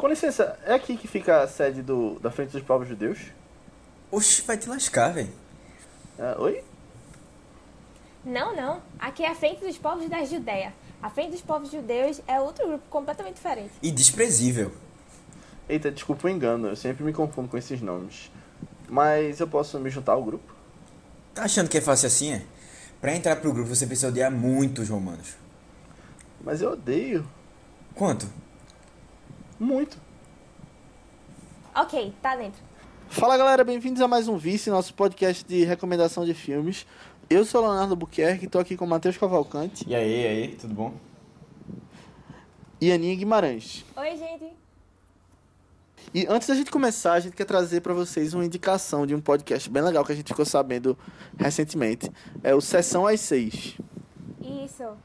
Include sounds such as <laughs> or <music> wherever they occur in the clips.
Com licença, é aqui que fica a sede do, da Frente dos Povos Judeus? Oxi, vai te lascar, velho. Ah, oi? Não, não. Aqui é a frente dos povos da Judéia. A frente dos povos judeus é outro grupo completamente diferente. E desprezível. Eita, desculpa o engano, eu sempre me confundo com esses nomes. Mas eu posso me juntar ao grupo? Tá achando que é fácil assim, é? Pra entrar pro grupo você precisa odiar muito os romanos. Mas eu odeio. Quanto? Muito. Ok, tá dentro. Fala galera, bem-vindos a mais um Vice, nosso podcast de recomendação de filmes. Eu sou o Leonardo Buquerque, tô aqui com o Matheus Cavalcante E aí, e aí, tudo bom? e Aninha Guimarães. Oi, gente. E antes da gente começar, a gente quer trazer pra vocês uma indicação de um podcast bem legal que a gente ficou sabendo recentemente. É o Sessão às Seis. Isso.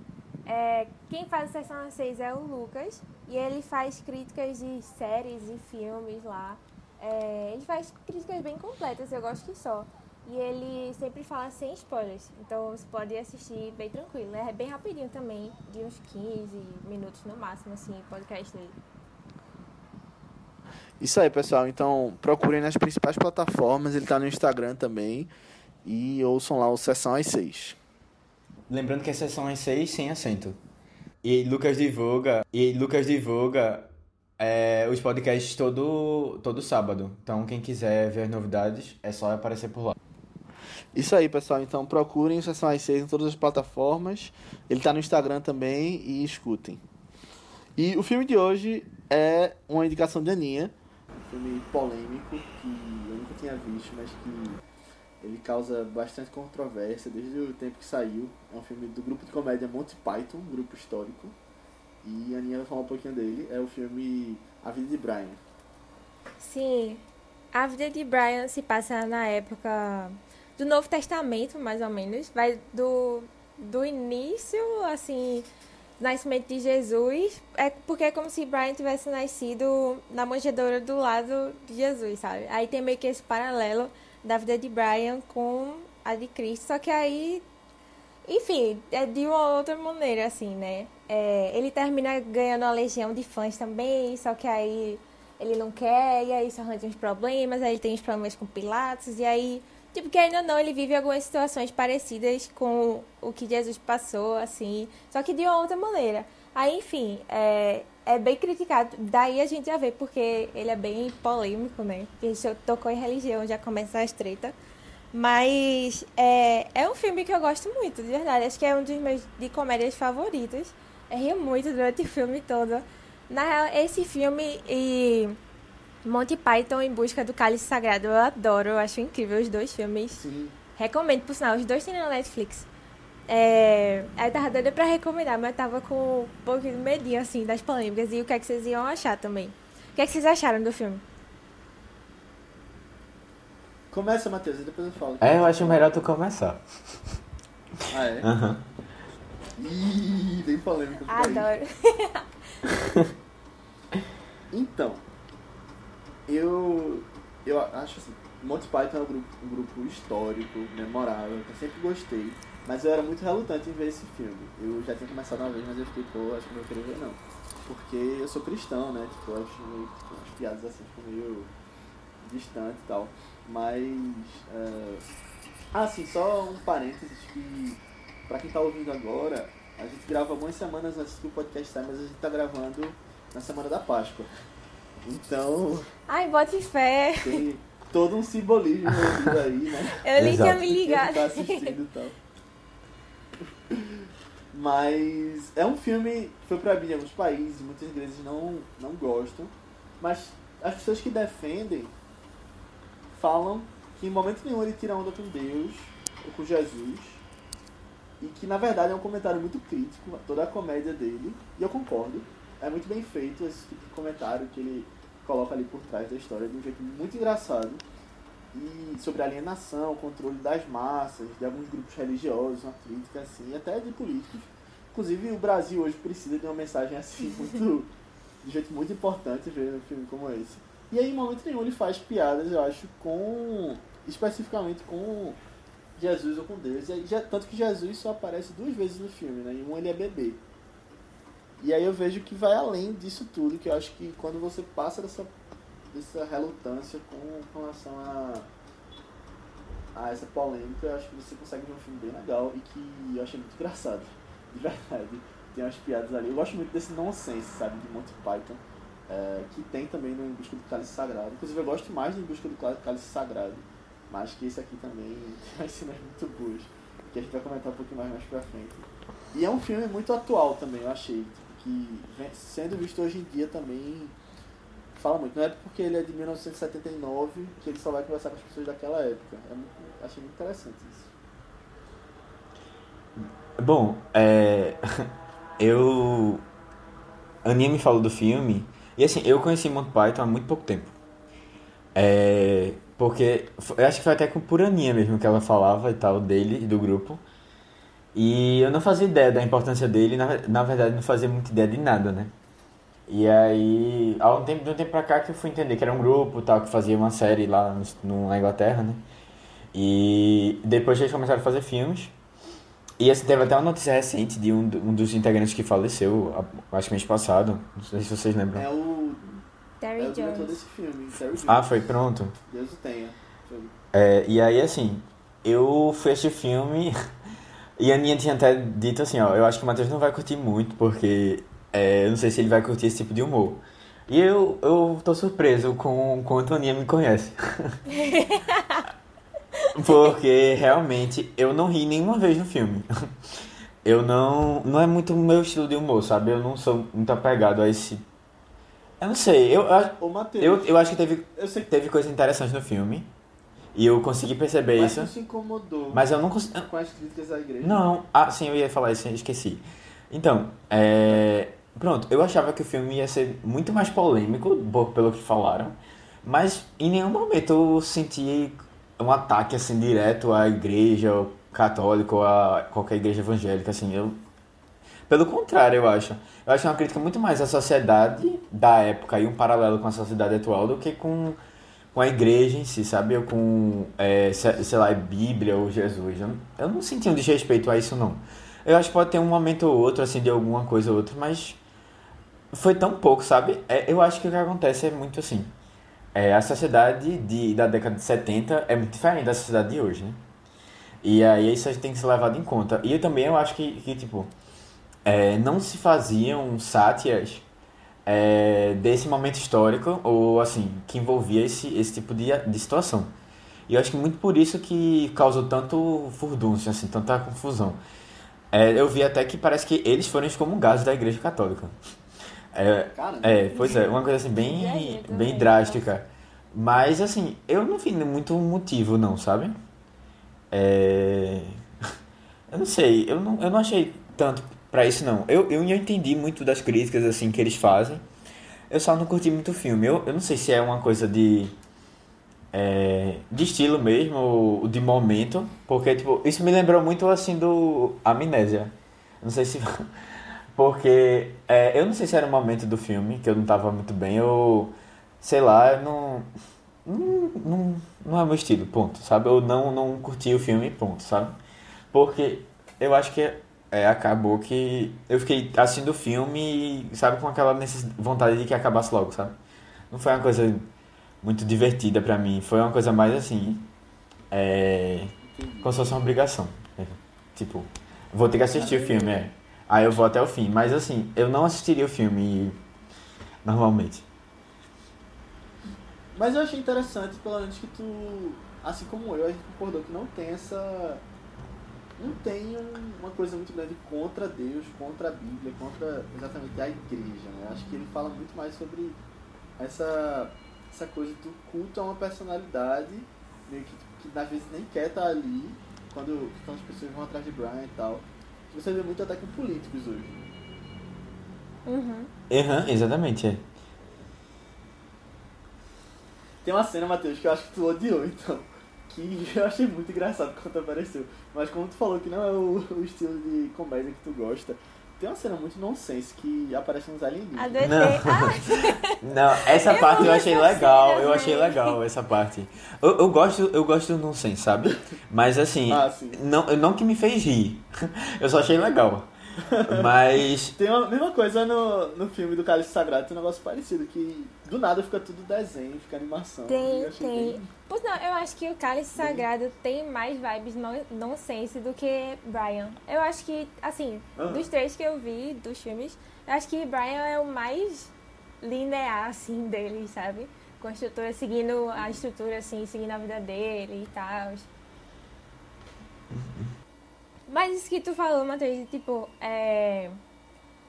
É, quem faz a sessão às seis é o Lucas. E ele faz críticas de séries e filmes lá. É, ele faz críticas bem completas, eu gosto que só. E ele sempre fala sem spoilers. Então você pode assistir bem tranquilo. É bem rapidinho também, de uns 15 minutos no máximo, assim, o podcast dele. Isso aí, pessoal. Então, procurem nas principais plataformas. Ele tá no Instagram também. E ouçam lá o Sessão às Seis. Lembrando que a sessão é 6 sem acento. E Lucas divulga, e Lucas divulga é, os podcasts todo, todo sábado. Então quem quiser ver as novidades é só aparecer por lá. Isso aí, pessoal. Então, procurem o Sessão às Seis em todas as plataformas. Ele tá no Instagram também e escutem. E o filme de hoje é uma indicação de Aninha. Um filme polêmico que eu nunca tinha visto, mas que ele causa bastante controvérsia desde o tempo que saiu. É um filme do grupo de comédia Monty Python, um grupo histórico. E a Aninha vai falar um pouquinho dele. É o filme A Vida de Brian. Sim, a vida de Brian se passa na época do Novo Testamento, mais ou menos. Vai do, do início, assim, do nascimento de Jesus. É porque é como se Brian tivesse nascido na manjedoura do lado de Jesus, sabe? Aí tem meio que esse paralelo da vida de Brian com a de Cristo. Só que aí, enfim, é de uma outra maneira, assim, né? É, ele termina ganhando uma legião de fãs também, só que aí ele não quer, e aí isso arranja uns problemas, aí ele tem uns problemas com Pilatos, e aí, tipo, querendo ou não, ele vive algumas situações parecidas com o que Jesus passou, assim, só que de uma outra maneira. Aí, enfim, é, é bem criticado, daí a gente já vê, porque ele é bem polêmico, né? Porque tocou em religião, já começa as treta. Mas é, é um filme que eu gosto muito, de verdade. Acho que é um dos meus de comédias favoritos. Eu rio muito durante o filme todo. Na real, esse filme e Monty Python em busca do cálice sagrado eu adoro, eu acho incrível os dois filmes. Sim. Recomendo, por sinal, os dois tem na Netflix. É, eu tava doida pra recomendar, mas eu tava com um pouquinho de medinho, assim, das polêmicas e o que é que vocês iam achar também. O que é que vocês acharam do filme? Começa, Matheus, e depois eu falo. É, eu acho melhor tu começar. Ah, é? Aham. Ih, bem daí. Adoro. <laughs> Então, eu, eu acho assim, Monty Python é um grupo, um grupo histórico, memorável, que eu sempre gostei, mas eu era muito relutante em ver esse filme. Eu já tinha começado uma vez, mas eu fiquei, pô, acho que não vou querer ver não. Porque eu sou cristão, né? Tipo, eu acho meio, tipo, as piadas assim ficam meio distante e tal. Mas. eh, Ah, sim, só um parênteses que, pra quem tá ouvindo agora, a gente grava algumas semanas antes que o podcast sair, mas a gente tá gravando na semana da Páscoa. Então, Ai, bote fé. tem todo um simbolismo aí, né? Eu nem tinha me Quem ligado. tá assistindo e tal. Mas é um filme que foi proibido em alguns países, muitas igrejas não, não gostam. Mas as pessoas que defendem falam que em momento nenhum ele tira onda com Deus ou com Jesus. E que na verdade é um comentário muito crítico a toda a comédia dele. E eu concordo. É muito bem feito esse tipo de comentário que ele coloca ali por trás da história de um jeito muito engraçado. E sobre alienação, controle das massas, de alguns grupos religiosos, uma crítica assim, até de políticos. Inclusive o Brasil hoje precisa de uma mensagem assim <laughs> muito. de jeito muito importante ver um filme como esse. E aí em momento nenhum ele faz piadas, eu acho, com. especificamente com Jesus ou com Deus. E já- tanto que Jesus só aparece duas vezes no filme, né? Em um ele é bebê. E aí eu vejo que vai além disso tudo, que eu acho que quando você passa dessa, dessa relutância com, relação a, a essa polêmica, eu acho que você consegue ver um filme bem legal e que eu achei muito engraçado, <laughs> de verdade. Tem umas piadas ali. Eu gosto muito desse nonsense, sabe, de Monty Python, é, que tem também no Em Busca do Cálice Sagrado. Inclusive eu gosto mais do Em Busca do Cálice Sagrado, mas que esse aqui também <laughs> tem cenas muito boas, que a gente vai comentar um pouquinho mais mais pra frente. E é um filme muito atual também, eu achei. Tipo, que sendo visto hoje em dia também fala muito. Não é porque ele é de 1979 que ele só vai conversar com as pessoas daquela época. É muito, achei muito interessante isso. Bom, é... <laughs> eu. A Aninha me falou do filme. E assim, eu conheci Monty Python há muito pouco tempo. É... Porque eu acho que foi até com por Aninha mesmo que ela falava e tal, dele e do grupo. E eu não fazia ideia da importância dele, na, na verdade não fazia muita ideia de nada, né? E aí, há um tempo, de um tempo pra cá que eu fui entender que era um grupo tal, que fazia uma série lá no, na Inglaterra, né? E depois eles começaram a fazer filmes. E assim, teve até uma notícia recente de um, um dos integrantes que faleceu, acho que mês passado. Não sei se vocês lembram. É o. Terry é o diretor desse filme, Terry Jones. Ah, foi pronto. Deus o tenha. Foi. É, e aí, assim, eu fui assistir filme <laughs> e a Aninha tinha até dito assim, ó, eu acho que o Matheus não vai curtir muito, porque é, eu não sei se ele vai curtir esse tipo de humor. E eu, eu tô surpreso com o quanto a Aninha me conhece. <laughs> porque, realmente, eu não ri nenhuma vez no filme. Eu não... Não é muito o meu estilo de humor, sabe? Eu não sou muito apegado a esse... Eu não sei, eu, Ô, Matheus, eu, eu acho que teve, eu sei que teve coisa interessante no filme. E eu consegui perceber mas isso. não se incomodou Mas eu não consigo... com as críticas à igreja. Não, ah, sim, eu ia falar isso, eu esqueci. Então, é... Pronto, eu achava que o filme ia ser muito mais polêmico, pelo que falaram, mas em nenhum momento eu senti um ataque, assim, direto à igreja católica ou a qualquer igreja evangélica, assim, eu... Pelo contrário, eu acho. Eu acho uma crítica muito mais à sociedade da época e um paralelo com a sociedade atual do que com, com a igreja em si, sabe? Ou com, é, se- sei lá, Bíblia ou Jesus. Eu, eu não senti um desrespeito a isso, não. Eu acho que pode ter um momento ou outro, assim, de alguma coisa ou outra, mas foi tão pouco, sabe? É, eu acho que o que acontece é muito assim. É, a sociedade de, da década de 70 é muito diferente da sociedade de hoje, né? E aí isso tem que ser levado em conta. E eu também eu acho que, que tipo, é, não se faziam sátiras é, desse momento histórico, ou assim, que envolvia esse, esse tipo de, de situação. E eu acho que muito por isso que causou tanto furdúncio, assim, tanta confusão. É, eu vi até que parece que eles foram excomungados da Igreja Católica. É, Cara, é, pois é, uma coisa assim bem, <laughs> eu bem drástica. Mas assim, eu não vi muito motivo não, sabe? É... <laughs> Eu não sei, eu não, eu não achei tanto pra isso não. Eu, eu entendi muito das críticas assim que eles fazem. Eu só não curti muito o filme. Eu, eu não sei se é uma coisa de é, de estilo mesmo, ou de momento, porque tipo, isso me lembrou muito assim do Amnésia. Não sei se <laughs> porque é, eu não sei se era o momento do filme que eu não tava muito bem, ou sei lá, não não, não, não é meu estilo, ponto, sabe? Eu não, não curti o filme, ponto, sabe? Porque eu acho que é, acabou que eu fiquei assistindo o filme e, sabe, com aquela vontade de que acabasse logo, sabe? Não foi uma coisa muito divertida pra mim, foi uma coisa mais assim, é, como se fosse uma obrigação. né? Tipo, vou ter que assistir o filme, é. Aí eu vou até o fim, mas assim, eu não assistiria o filme normalmente. Mas eu achei interessante, pelo menos, que tu, assim como eu, a gente concordou que não tem essa. Não tem um- uma coisa muito grande contra Deus, contra a Bíblia, contra exatamente a igreja, né? Acho que ele fala muito mais sobre essa, essa coisa do culto a uma personalidade, meio que, que às vezes nem quer estar ali, quando, quando as pessoas vão atrás de Brian e tal. Você vê muito até com políticos hoje. Uhum. Aham, exatamente, é. Tem uma cena, Matheus, que eu acho que tu odiou, então. Que eu achei muito engraçado quando apareceu. Mas como tu falou que não é o, o estilo de comédia que tu gosta, tem uma cena muito nonsense que aparece uns alienígenas. Não. Ah, <laughs> Não, essa Eu parte eu achei legal, cena, eu achei legal essa parte. Eu, eu gosto, eu gosto do nonsense, sabe? Mas assim, Ah, não, não que me fez rir. <laughs> Eu só achei legal. Mas. Tem a mesma coisa no, no filme do Cálice Sagrado, tem um negócio parecido, que do nada fica tudo desenho, fica animação. Tem, tem. bem- Pois não, eu acho que o Cálice Sagrado tem mais vibes non- nonsense do que Brian. Eu acho que, assim, Aham. dos três que eu vi, dos filmes, eu acho que Brian é o mais linear, assim, <laughs> deles, sabe? Com a estrutura, seguindo a estrutura, assim, seguindo a vida dele e tal. Mas isso que tu falou, Matheus, tipo, é...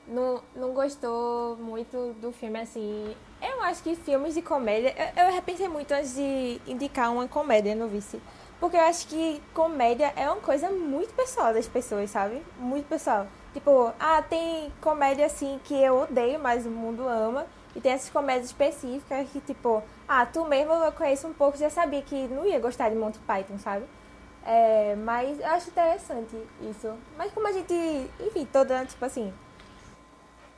Não, não gostou muito do filme, assim... Eu acho que filmes de comédia... Eu, eu repensei muito antes de indicar uma comédia no Vice. Porque eu acho que comédia é uma coisa muito pessoal das pessoas, sabe? Muito pessoal. Tipo, ah, tem comédia, assim, que eu odeio, mas o mundo ama. E tem essas comédias específicas que, tipo... Ah, tu mesmo eu conheço um pouco, já sabia que não ia gostar de Monty Python, sabe? É, mas eu acho interessante isso. Mas como a gente, enfim, toda, tipo assim,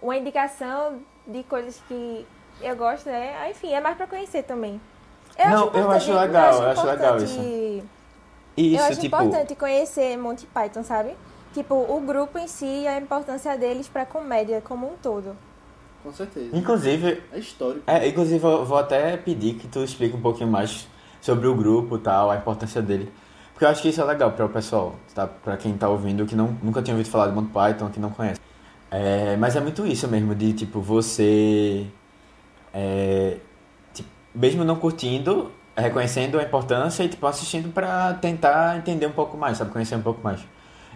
uma indicação de coisas que eu gosto, né? Enfim, é mais pra conhecer também. Não, eu importante- acho legal, eu acho legal importante- Isso, eu acho tipo. importante conhecer Monty Python, sabe? Tipo, o grupo em si e a importância deles pra comédia como um todo. Com certeza. Inclusive, É histórico. É, inclusive eu vou até pedir que tu explique um pouquinho mais sobre o grupo e tal, a importância dele. Porque eu acho que isso é legal para o pessoal, tá? Pra quem tá ouvindo, que não, nunca tinha ouvido falar de Monty Python, que não conhece. É, mas é muito isso mesmo, de tipo, você. é, tipo, mesmo não curtindo, reconhecendo a importância e tipo, assistindo pra tentar entender um pouco mais, sabe? Conhecer um pouco mais.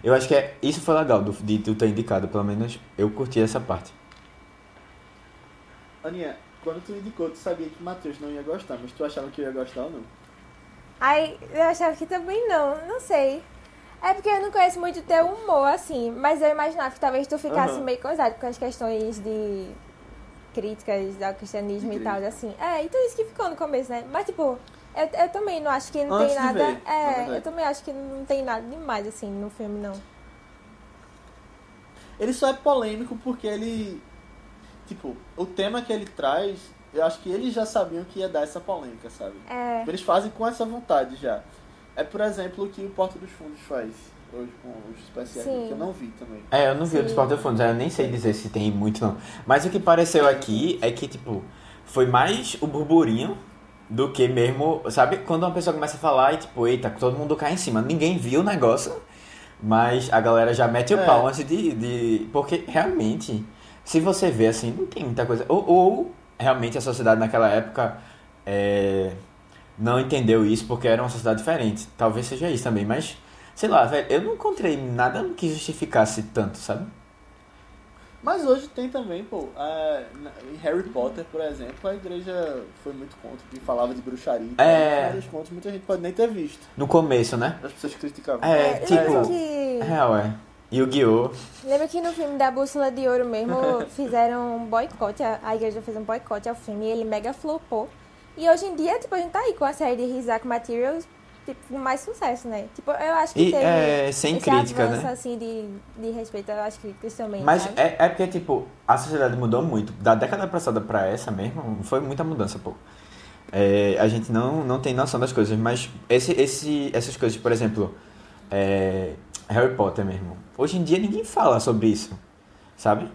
Eu acho que é, isso foi legal do, de tu ter indicado, pelo menos eu curti essa parte. Aninha, quando tu indicou, tu sabia que o Matheus não ia gostar, mas tu achava que eu ia gostar ou não? Aí eu achava que também não, não sei. É porque eu não conheço muito o teu humor, assim, mas eu imaginava que talvez tu ficasse Aham. meio coisado com as questões de críticas ao cristianismo e tal, assim. É, então isso que ficou no começo, né? Mas tipo, eu, eu também não acho que não Antes tem nada. ver, é, eu também acho que não tem nada demais, assim, no filme, não. Ele só é polêmico porque ele. Tipo, o tema que ele traz, eu acho que eles já sabiam que ia dar essa polêmica, sabe? É. Eles fazem com essa vontade já. É, por exemplo, o que o Porta dos Fundos faz hoje com os especiais, Sim. que eu não vi também. É, eu não vi o Sim. dos porta-fundos, eu nem sei dizer se tem muito não. Mas o que pareceu aqui é que, tipo, foi mais o burburinho do que mesmo, sabe? Quando uma pessoa começa a falar e, tipo, eita, todo mundo cai em cima. Ninguém viu o negócio, mas a galera já mete o É. pau antes de, de... Porque, realmente, se você vê, assim, não tem muita coisa. Ou, ou realmente, a sociedade naquela época é, não entendeu isso porque era uma sociedade diferente. Talvez seja isso também, mas... Sei lá, velho, eu não encontrei nada que justificasse tanto, sabe? Mas hoje tem também, pô, a- na- em Harry Potter, por exemplo, a igreja foi muito contra, que falava de bruxaria. É. Das contas, muita gente pode nem ter visto. No começo, né? As pessoas criticavam. É, É, tipo. que. Real, é. Yu-Gi-Oh! Lembra que no filme da Bússola de Ouro mesmo <laughs> fizeram um boicote, a, a igreja fez um boicote ao filme e ele mega flopou. E hoje em dia, tipo, a gente tá aí com a série de Rizak Materials, tipo, com mais sucesso, né? Tipo, eu acho que E teve é, sem esse crítica, avanço, né? assim, de, de respeito às críticas também, Mas sabe? é, é porque, tipo, a sociedade mudou muito. Da década passada pra essa mesmo, foi muita mudança, pô. É, a gente não, não tem noção das coisas, mas esse, esse, essas coisas, por exemplo, é, Harry Potter mesmo. Hoje em dia ninguém fala sobre isso, sabe?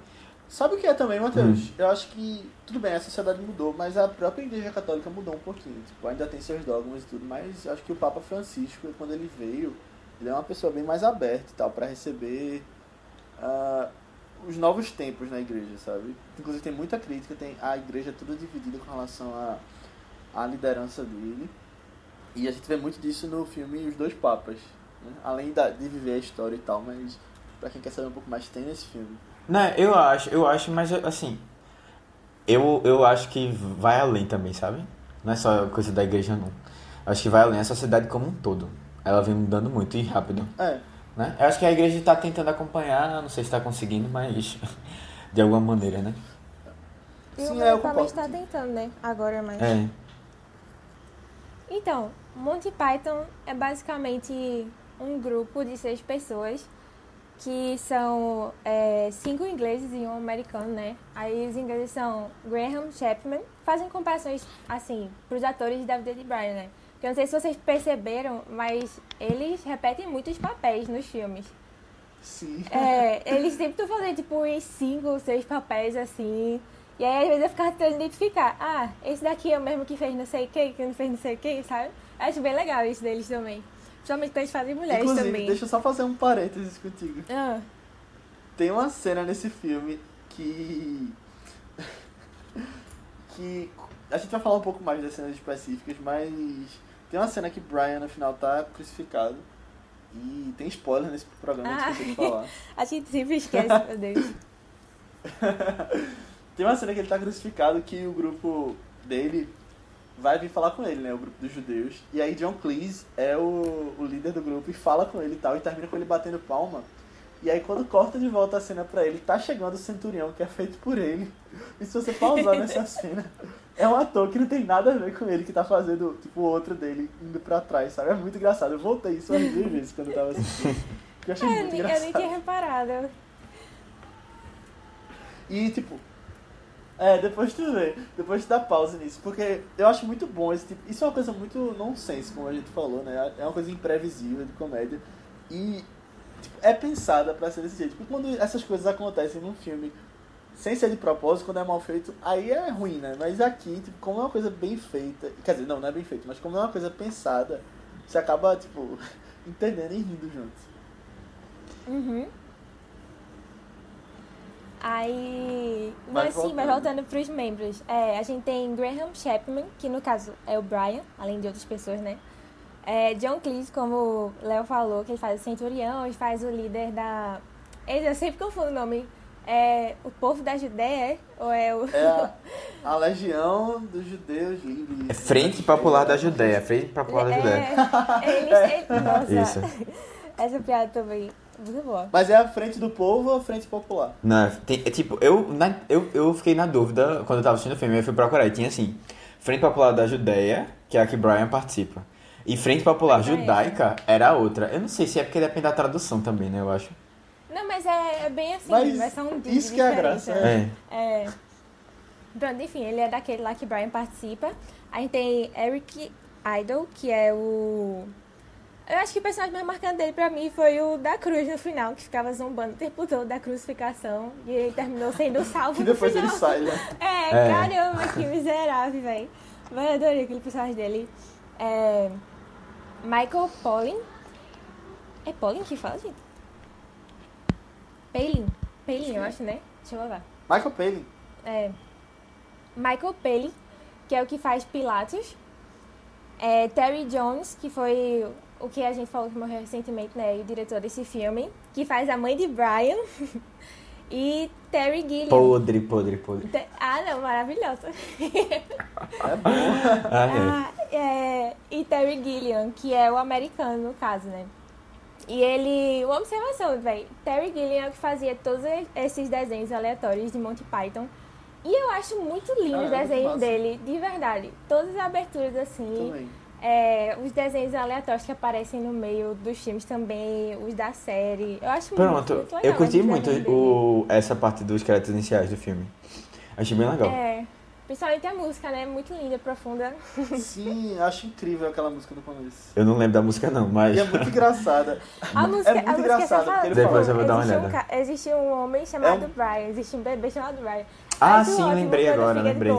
Sabe o que é também, Matheus? Hum. Eu acho que, tudo bem, a sociedade mudou, mas a própria igreja católica mudou um pouquinho. Tipo, ainda tem seus dogmas e tudo, mas acho que o Papa Francisco, quando ele veio, ele é uma pessoa bem mais aberta e tal, pra receber ah, os novos tempos na igreja, sabe? Inclusive tem muita crítica, tem a igreja toda dividida com relação à à liderança dele. E a gente vê muito disso no filme Os Dois Papas. Né? Além da, de viver a história e tal, mas pra quem quer saber um pouco mais, tem nesse filme. Né, eu acho, eu acho, mas assim, eu, eu acho que vai além também, sabe? Não é só coisa da igreja, não. Eu acho que vai além a sociedade como um todo. Ela vem mudando muito e rápido, É, né? Eu acho que a igreja está tentando acompanhar, não sei se está conseguindo, mas <laughs> de alguma maneira, né? E sim, o é, também está tentando, né? Agora mais. É. Então, Monty Python é basicamente um grupo de seis pessoas que são é, cinco ingleses e um americano, né? Aí os ingleses são Graham Chapman, fazem comparações, assim, pros atores da vida de Brian, né? Porque eu não sei se vocês perceberam, mas eles repetem muitos papéis nos filmes. Sim. É, eles sempre estão fazendo tipo uns cinco, seis papéis assim. E aí às vezes eu ficava tentando identificar. Ah, esse daqui é o mesmo que fez não sei o que, que não fez não sei o que, sabe? Acho bem legal isso deles também. Principalmente quando eles fazem mulheres Inclusive, também. deixa eu só fazer um parênteses contigo. Ah, Tem uma cena nesse filme que. <laughs> que. A gente vai falar um pouco mais das cenas específicas, mas. Tem uma cena que Brian no final tá crucificado. E tem spoiler nesse programa, a Ah. gente esqueceu de falar. <laughs> a gente sempre esquece, meu Deus. <laughs> Tem uma cena que ele tá crucificado que o grupo dele vai vir falar com ele, né? O grupo dos judeus. E aí John Cleese é o, o líder do grupo e fala com ele e tal. E termina com ele batendo palma. E aí quando corta de volta a cena pra ele, tá chegando o centurião, que é feito por ele. E se você pausar nessa <laughs> cena, é um ator que não tem nada a ver com ele, que tá fazendo, tipo, o outro dele indo pra trás, sabe? É muito engraçado. Eu voltei isso umas duas vezes quando eu tava assistindo. Eu achei eu, muito eu engraçado. nem tinha reparado. E tipo, é, depois tu vê, depois tu dá pausa nisso, porque eu acho muito bom esse tipo. Isso é uma coisa muito nonsense, como a gente falou, né? É uma coisa imprevisível de comédia. E tipo, é pensada pra ser desse jeito. Porque quando essas coisas acontecem num filme sem ser de propósito, quando é mal feito, aí é ruim, né? Mas aqui, tipo, como é uma coisa bem feita, quer dizer, não, não é bem feito, mas como é uma coisa pensada, você acaba, tipo, <laughs> entendendo e rindo juntos. Uhum. Aí. Mas Mas sim, mas voltando. voltando pros membros. É, a gente tem Graham Chapman, que no caso é o Brian, além de outras pessoas, né? É, John Cleese, como o Léo falou, que ele faz o Centurião e faz o líder da. Eu sempre confundo o nome. É o povo da Judéia, é? Ou é o. É a, <laughs> a legião dos judeus livres. É Frente Popular da Judéia. Frente Popular da Judéia. É, eles, ele- <laughs> nossa, Isso. <laughs> essa piada também. Mas é a frente do povo ou a frente popular? Não, tem, é tipo, eu, na- eu, eu fiquei na dúvida quando eu tava assistindo o filme, eu fui procurar e tinha assim, Frente Popular da Judéia, que é a que Brian participa. E Frente Popular. Judaica era a outra. Eu não sei se é porque depende da tradução também, né, eu acho. Não, mas é, é bem assim, Mas mas são isso que é a graça, É. É. Pronto, enfim, ele é daquele lá que Brian participa. A gente tem Eric Idle, que é o. Eu acho que o personagem mais marcante dele pra mim foi o da cruz no final, que ficava zombando o tempo todo da crucificação. E ele terminou sendo salvo no depois ele final. sai, né? <laughs> É, É. caramba, que miserável, velho. Mas eu adorei aquele personagem dele. É, Michael Polin. É Polin que fala, gente? Palin. Palin, eu acho, né? Deixa eu levar. Michael Palin. É, Michael Palin, que é o que faz Pilatos. É, Terry Jones, que foi o que a gente falou que morreu recentemente, né? E o diretor desse filme, que faz a mãe de Brian. <laughs> e Terry Gilliam. Podre, podre, podre. Te- Ah, não, maravilhosa. É bom. <laughs> Ah, é. Ah, é, e Terry Gilliam, que é o americano, no caso, né? E ele. Uma observação, velho. Terry Gilliam é o que fazia todos esses desenhos aleatórios de Monty Python. E eu acho muito lindo Ah, é os muito desenhos dele, de verdade. Todas as aberturas assim. Também. É, os desenhos aleatórios que aparecem no meio dos filmes também, os da série. Eu acho muito, Pronto, muito legal. eu curti muito o, essa parte dos créditos iniciais do filme. Achei bem legal. É, principalmente a música, né? Muito linda, profunda. <laughs> Sim, acho incrível aquela música do começo. Eu não lembro da música não, mas... E é muito engraçada. A música, É muito a música porque ele Depois fala- eu vou dar uma existe olhada. Um, ca- existe um homem chamado É um- Brian, existe um bebê chamado Brian. Ah, Acho sim, lembrei agora, lembrei.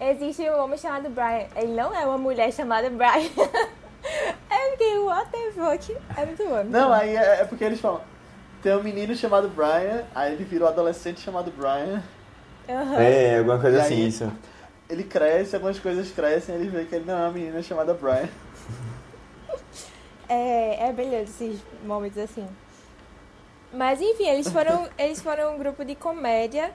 Existe um homem chamado Brian. Ele não é uma mulher chamada Brian. <laughs> é porque, what the fuck? É muito bom. muito Não, bom. aí é, é porque eles falam. Tem um menino chamado Brian, aí ele virou adolescente chamado Brian. Aham. É, alguma coisa E assim, aí- isso. Ele cresce, algumas coisas crescem, ele vê que ele não é uma menina chamada Brian. É, é brilhante esses momentos assim. Mas enfim, eles foram, eles foram um grupo de comédia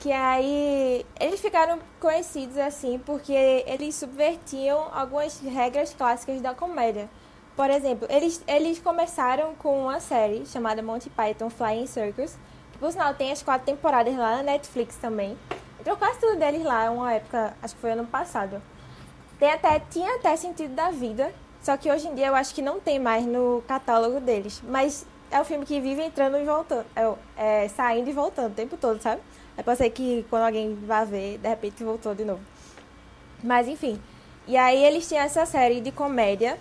que aí eles ficaram conhecidos assim porque eles subvertiam algumas regras clássicas da comédia. Por exemplo, eles, eles começaram com uma série chamada Monty Python Flying Circus, que por sinal tem as quatro temporadas lá na Netflix também. Entrou quase tudo deles lá, uma época, acho que foi ano passado. Tem até, tinha até sentido da vida, só que hoje em dia eu acho que não tem mais no catálogo deles. Mas é um filme que vive entrando e voltando, é, é, saindo e voltando o tempo todo, sabe? É pode ser que quando alguém vá ver, de repente voltou de novo. Mas enfim. E aí eles tinham essa série de comédia.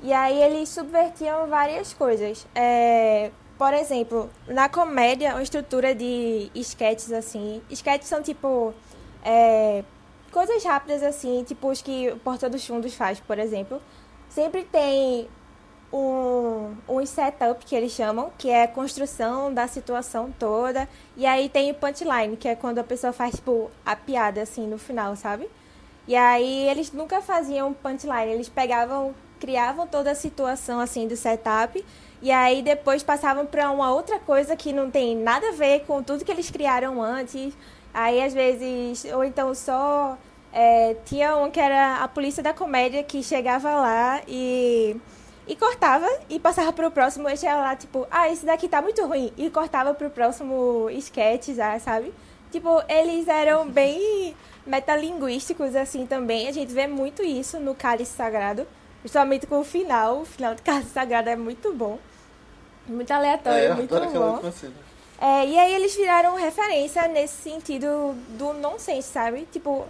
E aí eles subvertiam várias coisas. É, por exemplo, na comédia, uma estrutura de sketches, assim. Sketches são tipo. É, coisas rápidas, assim, tipo os que o Porta dos Fundos faz, por exemplo. Sempre tem um, um setup que eles chamam, que é a construção da situação toda. E aí tem o punchline, que é quando a pessoa faz, tipo, a piada, assim, no final, sabe? E aí eles nunca faziam punchline, eles pegavam, criavam toda a situação, assim, do setup. E aí depois passavam para uma outra coisa que não tem nada a ver com tudo que eles criaram antes. Aí às vezes, ou então só é, tinha um que era a polícia da comédia que chegava lá e, e cortava e passava pro próximo. E chegava lá, tipo, ah, esse daqui tá muito ruim. E cortava pro próximo sketch já, sabe? Tipo, eles eram <laughs> bem metalinguísticos, assim, também. A gente vê muito isso no Cálice Sagrado. Principalmente com o final. O final do Cálice Sagrado é muito bom. Muito aleatório, É, muito bom. É, e aí eles viraram referência nesse sentido do nonsense, sabe? Tipo,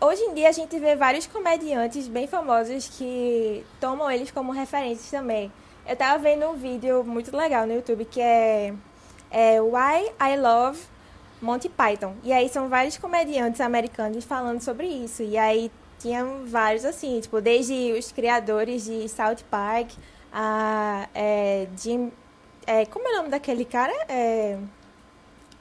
hoje em dia a gente vê vários comediantes bem famosos que tomam eles como referências também. Eu tava vendo um vídeo muito legal no YouTube que é, é Why I Love Monty Python. E aí são vários comediantes americanos falando sobre isso. E aí tinham vários assim, tipo, desde os criadores de South Park, a é, Jim. É, como é o nome daquele cara? É,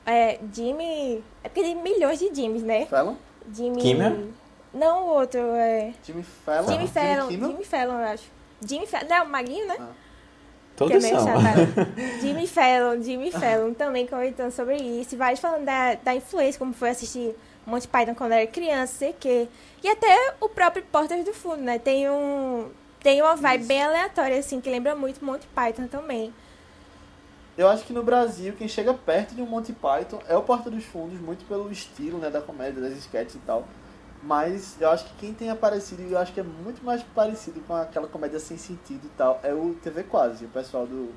é Jimmy. É porque tem milhões de Jimmys, né? Fallon? Jimmy. Kimmel? Não, o outro é. Jimmy Fallon? Jimmy Fallon. Kimmel? Jimmy Fallon, eu acho. Jimmy Fallon. Não, o Magrinho, né? Ah. que é Todos meio são. chatado. <laughs> Jimmy Fallon, Jimmy Fallon também comentando sobre isso. E vários falando da, da influência, como foi assistir Monty Python quando era criança, sei o quê. E até o próprio Portas do Fundo, né? Tem um. Tem uma vibe bem aleatória, assim, que lembra muito Monty Python também. Eu acho que no Brasil, quem chega perto de um Monty Python é o Porta dos Fundos, muito pelo estilo né, da comédia, das sketches e tal. Mas eu acho que quem tem aparecido, e eu acho que é muito mais parecido com aquela comédia sem sentido e tal, é o TV Quase, o pessoal do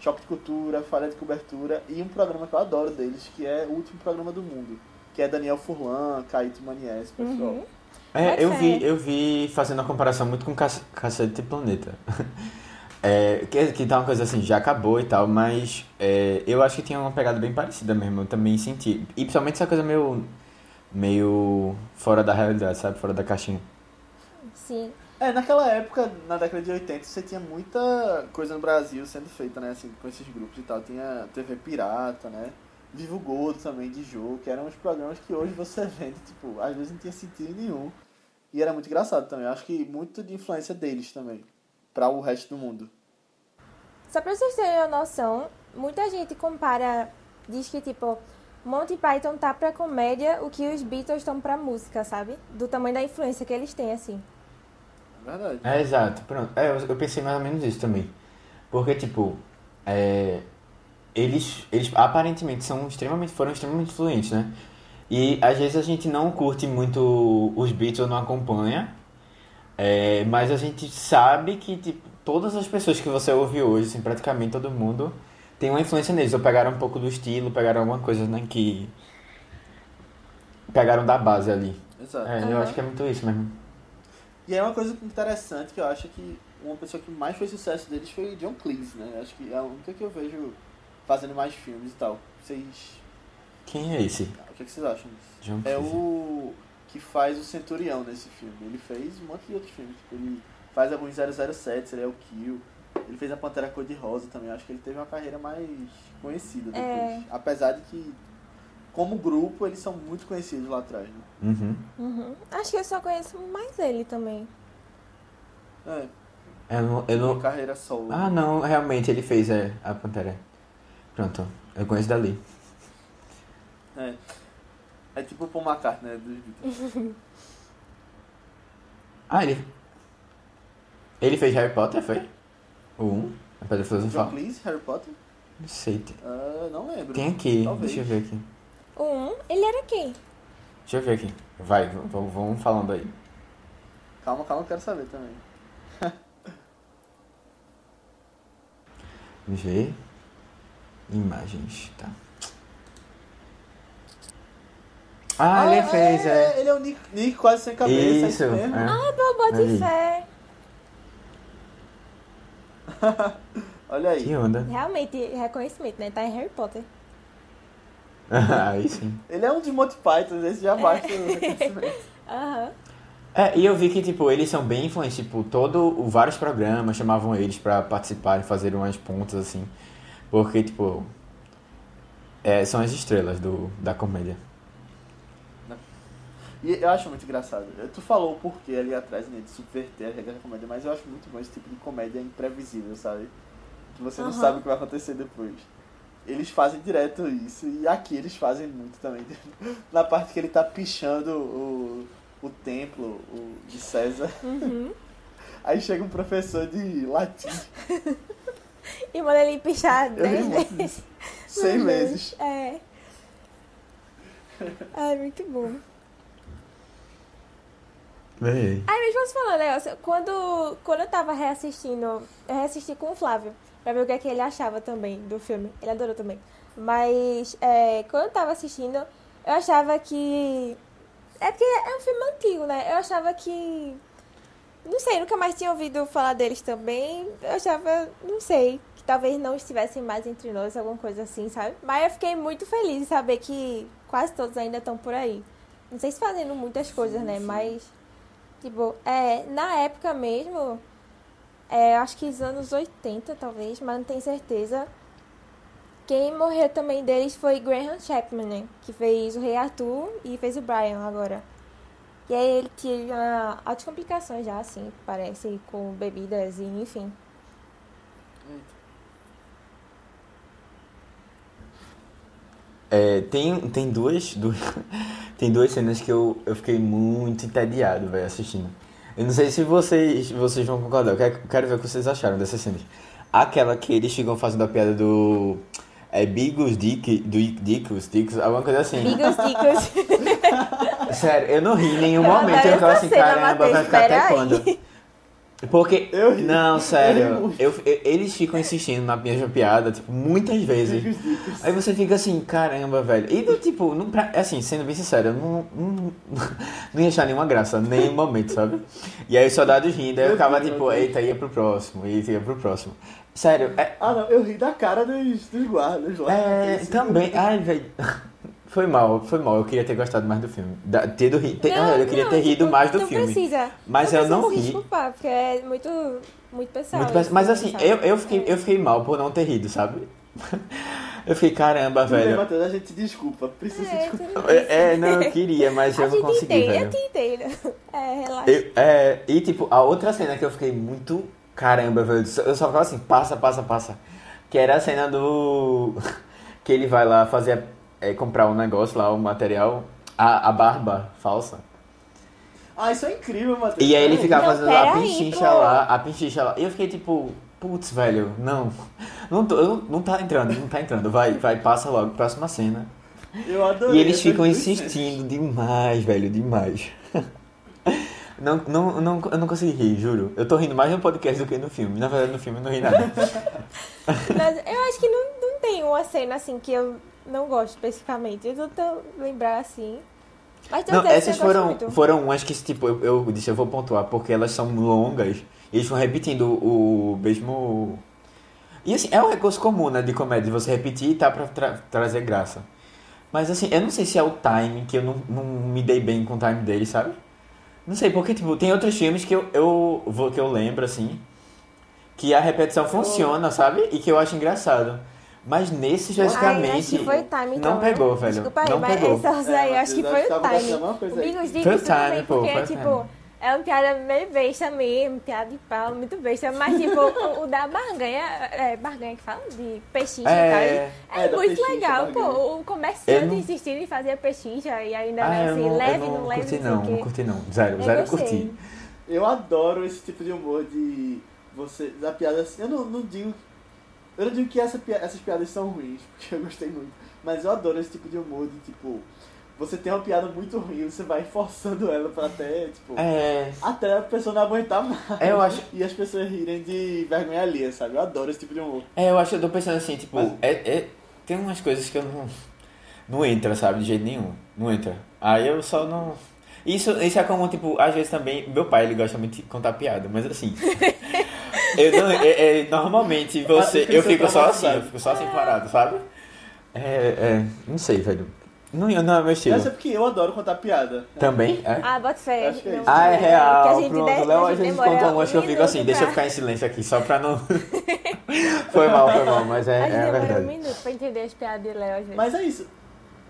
Choque de Cultura, Falha de Cobertura, e um programa que eu adoro deles, que é o último programa do mundo, que é Daniel Furlan, Caíto Manies, pessoal. Uhum. É, eu vi, eu vi fazendo uma comparação muito com Cac- Cacete Planeta. <laughs> É, que, que tá uma coisa assim, já acabou e tal, mas é, eu acho que tinha uma pegada bem parecida mesmo, eu também senti. E principalmente essa coisa meio, meio fora da realidade, sabe? Fora da caixinha. Sim. É, naquela época, na década de 80, você tinha muita coisa no Brasil sendo feita, né, assim, com esses grupos e tal. Tinha TV Pirata, né, Vivo Gordo também, de jogo, que eram uns programas que hoje você <laughs> vende, tipo, às vezes não tinha sentido nenhum. E era muito engraçado também. Eu acho que muito de influência deles também, pra o resto do mundo. Só pra vocês terem uma noção, muita gente compara, diz que tipo, Monty Python tá pra comédia o que os Beatles estão pra música, sabe? Do tamanho da influência que eles têm, assim. É verdade. É, exato, pronto. É, eu, pensei mais ou menos isso também. Porque, tipo, é, eles, eles aparentemente são extremamente, foram extremamente influentes, né? E às vezes a gente não curte muito os Beatles ou não acompanha, é, mas a gente sabe que, tipo, todas as pessoas que você ouve hoje, assim, praticamente todo mundo, tem uma influência neles. Ou pegaram um pouco do estilo, pegaram alguma coisa, né, que... Pegaram da base ali. Exato. É, eu Aham. acho que é muito isso mesmo. E é uma coisa interessante que eu acho que uma pessoa que mais fez sucesso deles foi John Cleese, né? Eu acho que é a única que eu vejo fazendo mais filmes e tal. Vocês. Quem é esse? O que, é que vocês acham disso? John É Cleese. o que faz o Centurião nesse filme. Ele fez um monte de outros filmes. Tipo, ele faz alguns 007, ele é o Kill. Ele fez a Pantera Cor-de-Rosa também. Acho que ele teve uma carreira mais conhecida depois. É. Apesar de que, como grupo, eles são muito conhecidos lá atrás, né? Uhum. Uhum. Acho que eu só conheço mais ele também. É, Eu não, eu não... carreira solo. Ah, não, realmente ele fez é, a Pantera. Pronto, eu conheço dali. É. É tipo o Paul McCartney, né? Dos <laughs> Beatles. Ah, ele. Ele fez Harry Potter, foi? O 1? A Pedra John Filosofal? Cleese, Harry Potter? Não sei. Ah, não lembro. Tem aqui, Talvez. deixa eu ver aqui. O um, ele era quem? Deixa eu ver aqui. Vai, vamos falando aí. Calma, calma, eu quero saber também. <laughs> Vamos ver. Imagens, tá. Ah, ele fez, é. Ele é o Nick, Nick quase sem cabeça, é Isso, isso mesmo. é. Ah, pô, bote Ali. fé. <laughs> Olha aí. Que onda. Realmente, reconhecimento, né? Tá em Harry Potter. <laughs> Aí sim. Ele é um de Monty Python, esse já basta o reconhecimento. <laughs> Aham. É, e eu vi que, tipo, eles são bem influentes, tipo, todo, vários programas chamavam eles pra participarem, fazer umas pontas, assim, porque, tipo, é, são as estrelas do, da comédia. E eu acho muito engraçado. Tu falou o porquê ali atrás, né, de subverter a regra da comédia, mas eu acho muito bom esse tipo de comédia imprevisível, sabe? Que você não Aham. sabe o que vai acontecer depois. Eles fazem direto isso, e aqui eles fazem muito também. <laughs> Na parte que ele tá pichando o, o templo o, de César. Uhum. <laughs> Aí chega um professor de latim, <laughs> E manda ele pichar Eu ri 10 muito vezes. seis Uhum. meses. É. Ai, muito bom. Aí mesmo você falando, negócio, quando, quando eu tava reassistindo, eu reassisti com o Flávio, pra ver o que, é que ele achava também do filme. Ele adorou também. Mas é, quando eu tava assistindo, eu achava que. É porque é um filme antigo, né? Eu achava que. Não sei, nunca mais tinha ouvido falar deles também. Eu achava, não sei, que talvez não estivessem mais entre nós, alguma coisa assim, sabe? Mas eu fiquei muito feliz em saber que quase todos ainda estão por aí. Não sei se fazendo muitas coisas, né? Mas. Tipo, é, na época mesmo, é, acho que os anos 80 talvez, mas não tenho certeza. Quem morreu também deles foi Graham Chapman, né? Que fez o Rei Arthur e fez o Brian agora. E aí ele tinha altas complicações já, assim, parece, com bebidas e enfim. É, tem, tem duas, duas <laughs> tem duas cenas que eu, eu fiquei muito entediado, velho, assistindo. Eu não sei se vocês, vocês vão concordar, eu quero, quero ver o que vocês acharam dessas cenas. Aquela que eles ficam fazendo a piada do... É Bigos Dick, do Dicos, Dicos, alguma coisa assim. Bigos Dicos. <laughs> Sério, eu não ri em nenhum momento. Eu ficava essa assim, caramba, vai ficar até aí. quando? Porque. Eu ri. Não, sério. Eu, eu- eles ficam insistindo na mesma piada, tipo, muitas vezes. Aí você fica assim, caramba, velho. E do tipo, não, pra- assim, sendo bem sincero, eu não, não, <laughs> não ia achar nenhuma graça, nenhum momento, sabe? E aí os soldados rindo, aí eu ficava tipo, eita, ia pro próximo, eita, ia pro próximo. Sério, é. Ah não, eu ri da cara dos, dos guardas lá. É, também. Ai, velho. <laughs> Foi mal, foi mal. Eu queria ter gostado mais do filme. Da, ter do ter- Não, eu queria não, ter rido tipo, mais do não filme. Precisa. Mas eu precisa não se ri. desculpar, porque é muito, muito pessoal. Muito péssimo. Mas isso, assim, eu, eu, fiquei, eu fiquei mal por não ter rido, sabe? <laughs> Eu fiquei, caramba, Tudo bem, velho. Matheus, a gente se desculpa. Precisa se É, desculpar. tudo bem. É, é, não, eu queria, mas A eu não consegui, entende, velho. eu te entendo. <laughs> É, relaxa. Eu- é, e tipo, a outra cena que eu fiquei muito caramba, velho. Eu só ficava assim, passa, passa, passa. Que era a cena do. <laughs> Que ele vai lá fazer. É, comprar um negócio lá, o material. A, a barba falsa. Ah, isso é incrível, Matheus. E aí ele ficava Não, fazendo a peraí, pinchicha pô. lá, a pinchicha lá. E eu fiquei tipo, putz, velho, não. Não, tô, não, não tá entrando, não tá entrando. Vai, vai, passa logo, próxima cena. Eu adorei. E eles ficam insistindo demais, velho, demais. Não, não, não, eu não consegui rir, juro. Eu tô rindo mais no podcast do que no filme. Na verdade, no filme eu não ri nada. <laughs> Mas eu acho que não, não tem uma cena assim que eu não gosto especificamente. Eu tô tentando lembrar assim. Mas Não, essas foram, muito. foram umas que, tipo, eu, eu disse, eu vou pontuar, porque elas são longas. E eles vão repetindo o mesmo... E assim, é um recurso comum, né, de comédia, de você repetir e tá pra tra- trazer graça. Mas assim, eu não sei se é o time, que eu não, não me dei bem com o time dele, sabe? Não sei, porque, tipo, tem outros filmes que eu, eu, vou, que eu lembro, assim, que a repetição funciona, sabe? E que eu acho engraçado. Mas nesse, Ai, especificamente, acho que foi o time, então, não pegou, velho. Desculpa aí, não mas pegou. essas É, aí, acho que foi o time. Foi o tudo time, bem, pô, porque, foi o tipo, time. é uma piada meio besta mesmo, piada de pau, muito besta. Mas, tipo, <laughs> o, o da barganha, é barganha que fala? De pechincha É. e tal. É, É, da muito pechincha, legal, barganha. pô. O comerciante não- insistindo em fazer pechincha e ainda, Ah, né, assim, não, leve, não, não leve, curti não não, curti não. Zero, Eu zero gostei. curti. Eu adoro esse tipo de humor de você. Da piada assim. Eu não, não digo. Eu não digo que essa, essas piadas são ruins, <laughs> porque eu gostei muito. Mas eu adoro esse tipo de humor de tipo. Você tem uma piada muito ruim, você vai forçando ela pra até, tipo. É, Até a pessoa não aguentar mais. É, eu acho- E as pessoas rirem de vergonha alheia, sabe? Eu adoro esse tipo de humor. é, eu acho que eu tô pensando assim, tipo, Mas- é, é- tem umas coisas que eu não. Não entra, sabe, de jeito nenhum. Não entra. Aí eu só não. Isso, isso é como, tipo, às vezes também. Meu pai, ele gosta muito de contar piada, mas assim. <laughs> Eu não, é, é, normalmente você. Eu fico só assim, eu fico só assim parado, sabe? É, é. Não sei, velho. Não, não é meu estilo. Essa é porque eu adoro contar piada. Também? É? Ah, bota fé. Que é. Ah, é que real. a gente Pronto, Léo, a gente conta umas que eu um fico assim, minuto deixa eu pra- ficar em silêncio aqui, só pra não. <laughs> foi mal, foi mal, mas A é, gente é a demora um verdade. minuto pra entender as piadas de Léo às vezes. Mas é isso.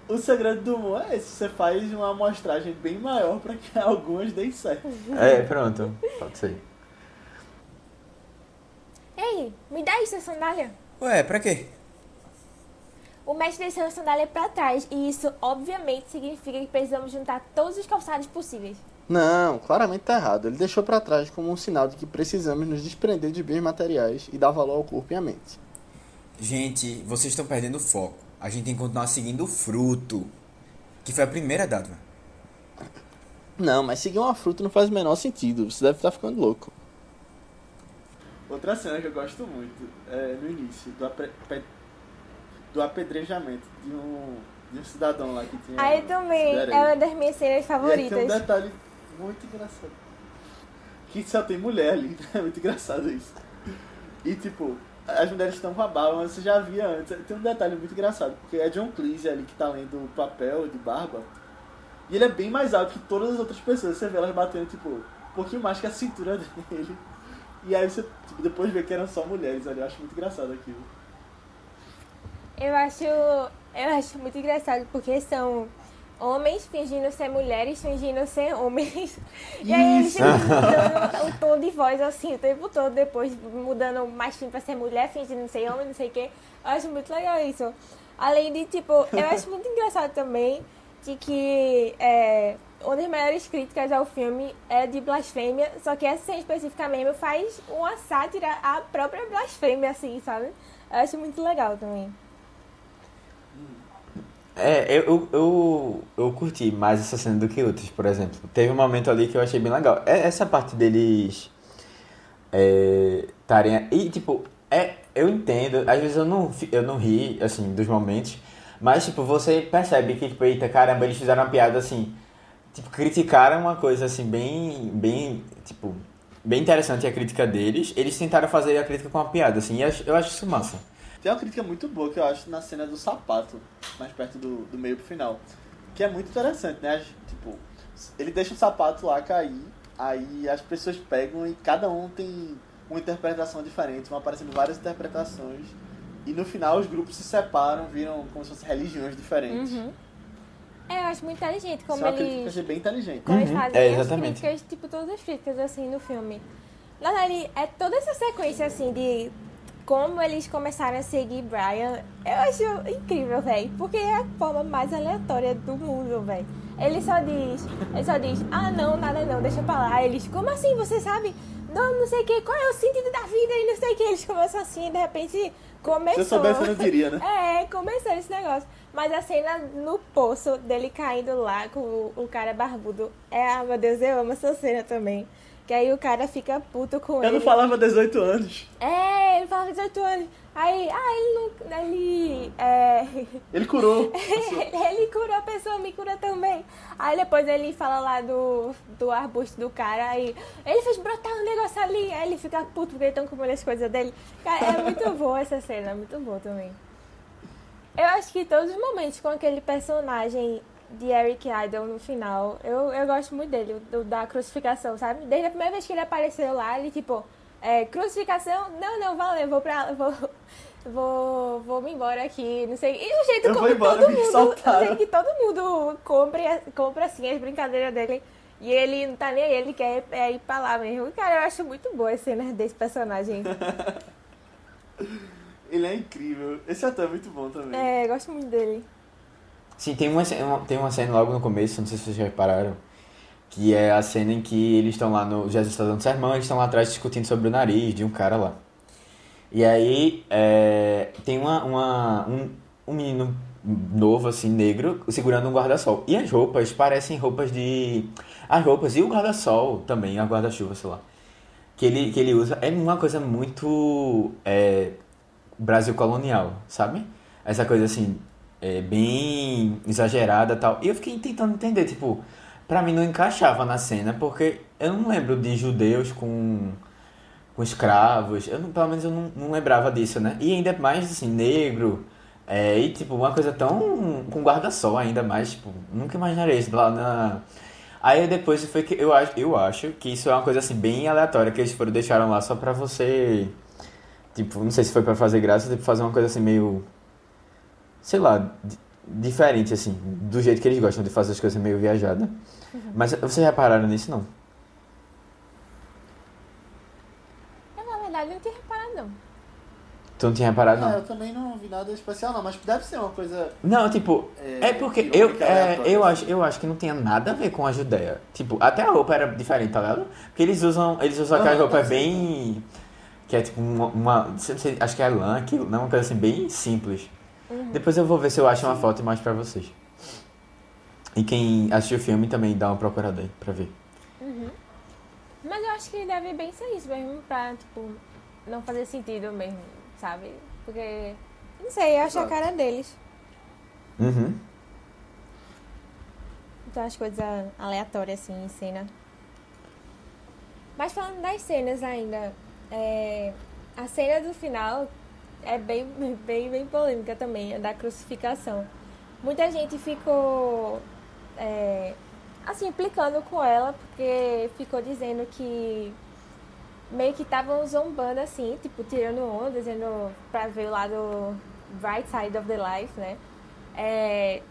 O segredo do humor é esse. Você faz uma amostragem bem maior pra que <laughs> algumas deem certo. É, pronto, pode ser. Ei, me dá isso, a sandália. Ué, pra quê? O mestre desceu a sandália pra trás e isso, obviamente, significa que precisamos juntar todos os calçados possíveis. Não, claramente tá errado. Ele deixou pra trás como um sinal de que precisamos nos desprender de bens materiais e dar valor ao corpo e à mente. Gente, vocês estão perdendo o foco. A gente tem que continuar seguindo o fruto, que foi a primeira dádiva. Não, mas seguir uma fruta não faz o menor sentido. Você deve estar ficando louco. Outra cena que eu gosto muito é no início, do, apre- do apedrejamento de um, de um cidadão lá que tinha. Aí também é uma das minhas cenas E aí tem um favoritas. detalhe muito engraçado. Que só tem mulher ali, <laughs> é muito engraçado isso. E tipo, as mulheres estão com a barba, mas você já via antes. Tem um detalhe muito engraçado, porque é John Cleese ali que tá lendo o papel de barba. E ele é bem mais alto que todas as outras pessoas. Você vê elas batendo, tipo, um pouquinho mais que a cintura <laughs> dele. E aí você tipo, depois vê que eram só mulheres ali. Eu acho muito engraçado aquilo. Eu acho, eu acho muito engraçado porque são homens fingindo ser mulheres, fingindo ser homens. <laughs> E aí eles mudando o tom de voz assim o tempo todo, depois mudando mais fim pra ser mulher, fingindo ser homem, não sei o quê. Eu acho muito legal isso. Além de, tipo, eu acho muito engraçado também de que é, uma das maiores críticas ao filme é de blasfêmia, só que essa cena especificamente faz uma sátira à própria blasfêmia, assim, sabe? Eu acho muito legal também. É, eu, eu, eu, curti mais essa cena do que outras, por exemplo. Teve um momento ali que eu achei bem legal. É essa parte deles estarem. e, tipo, é, eu entendo, às vezes eu não, eu não ri, assim, dos momentos, mas, tipo, você percebe que, tipo, eita, caramba, eles fizeram uma piada assim. Tipo, criticaram uma coisa assim, bem. bem. Tipo, bem interessante a crítica deles. Eles tentaram fazer a crítica com uma piada, assim, e eu acho- isso massa. Tem uma crítica muito boa que eu acho na cena do sapato, mais perto do, do meio pro final. Que é muito interessante, né? Tipo, ele deixa o sapato lá cair, aí as pessoas pegam e cada um tem uma interpretação diferente, vão aparecendo várias interpretações. E no final os grupos se separam, viram como se fossem religiões diferentes. Uhum. É, eu acho muito inteligente como que eu eles, achei bem inteligente. como eles Uhum, fazem é, as exatamente. críticas, tipo, todas as críticas, assim, no filme. Na verdade, é toda essa sequência, assim, de como eles começaram a seguir Brian, eu acho incrível, velho. Porque é a forma mais aleatória do mundo, velho. Ele só diz, ele só diz, ah, não, nada não, deixa pra lá. Eles, como assim, você sabe? Não, não sei o que, qual é o sentido da vida e não sei o que. Eles começam assim, e de repente começou. Se eu soubesse, eu não diria, né? <laughs> É, começou esse negócio. Mas a cena no poço dele caindo lá com o, o cara barbudo. É, ah, meu Deus, eu amo essa cena também. Que aí o cara fica puto com Eu ele. não falava 18 anos. É, ele fala 18 anos. Aí, ah, ele não. Ele. É. <laughs> Ele curou. <laughs> ele curou a pessoa, me cura também. Aí depois ele fala lá do, do arbusto do cara, aí ele fez brotar um negócio ali, aí ele fica puto porque estão comendo as coisas dele. Cara, é muito boa essa cena, muito boa também. Eu acho que todos os momentos com aquele personagem de Eric Idle no final, eu, eu gosto muito dele, do, da crucificação, sabe? Desde a primeira vez que ele apareceu lá, ele tipo, é, crucificação, não, não, valeu, vou pra. Vou, vou, vou me embora aqui, não sei. E o jeito Eu como embora, todo mundo. Jeito que todo mundo compra, compra assim as brincadeiras dele. E ele não tá nem aí, ele quer é, ir pra lá mesmo. Cara, eu acho muito boa as cenas desse personagem. <laughs> Ele é incrível. Esse ator é muito bom também. É, gosto muito dele. Sim, tem uma, cena- tem uma cena logo no começo, não sei se vocês já repararam, que é a cena em que eles estão lá no. Jesus está dando sermão, eles estão lá atrás discutindo sobre o nariz de um cara lá. E aí é, tem uma, uma, um, um menino novo, assim, negro, segurando um guarda-sol. E as roupas parecem roupas de. As roupas e o guarda-sol também, a guarda-chuva, sei lá. Que ele, que ele usa é uma coisa muito. É, Brasil colonial, sabe? Essa coisa assim, é, bem exagerada tal. E eu fiquei tentando entender, tipo, pra mim não encaixava na cena, porque eu não lembro de judeus com, com escravos. Eu não, pelo menos eu não, não lembrava disso, né? E ainda mais assim, negro. É, e tipo, uma coisa tão. com guarda-sol ainda mais, tipo, nunca imaginaria isso lá na. Aí depois foi que eu acho, eu acho que isso é uma coisa assim bem aleatória que eles foram deixaram lá só pra você. Tipo, não sei se foi pra fazer graça, tipo, fazer uma coisa assim meio. Sei lá, diferente, assim, do jeito que eles gostam de fazer as coisas meio viajadas. Uhum. Mas vocês repararam nisso, não? Eu, na verdade, não tinha reparado, não. Tu não tinha reparado, não? É, eu também não vi nada especial, não, mas deve ser uma coisa... Não, tipo, é, é porque eu, é, eu, acho, eu acho que não tinha nada a ver com a Judéia. Tipo, até a roupa era diferente, tá ligado? Porque eles usam, eles usam aquela roupa bem... Que é tipo uma, uma sei, acho que é lã, aquilo, não, uma coisa assim, bem simples. Uhum. Depois eu vou ver se eu acho uma foto e mais pra vocês. E quem assistiu o filme também dá uma procurada aí pra ver. Uhum. Mas eu acho que deve bem ser isso mesmo, pra, tipo, não fazer sentido mesmo, sabe? Porque, não sei, eu acho a cara deles. Uhum. Então as coisas aleatórias assim em cena. Mas falando das cenas ainda, é, a cena do final é bem, <laughs> bem, bem polêmica também, a da crucificação. Muita gente ficou é, assim, implicando com ela, porque ficou dizendo que meio que estavam zombando assim, tipo, tirando onda, dizendo pra ver o lado right side of the life, né? É,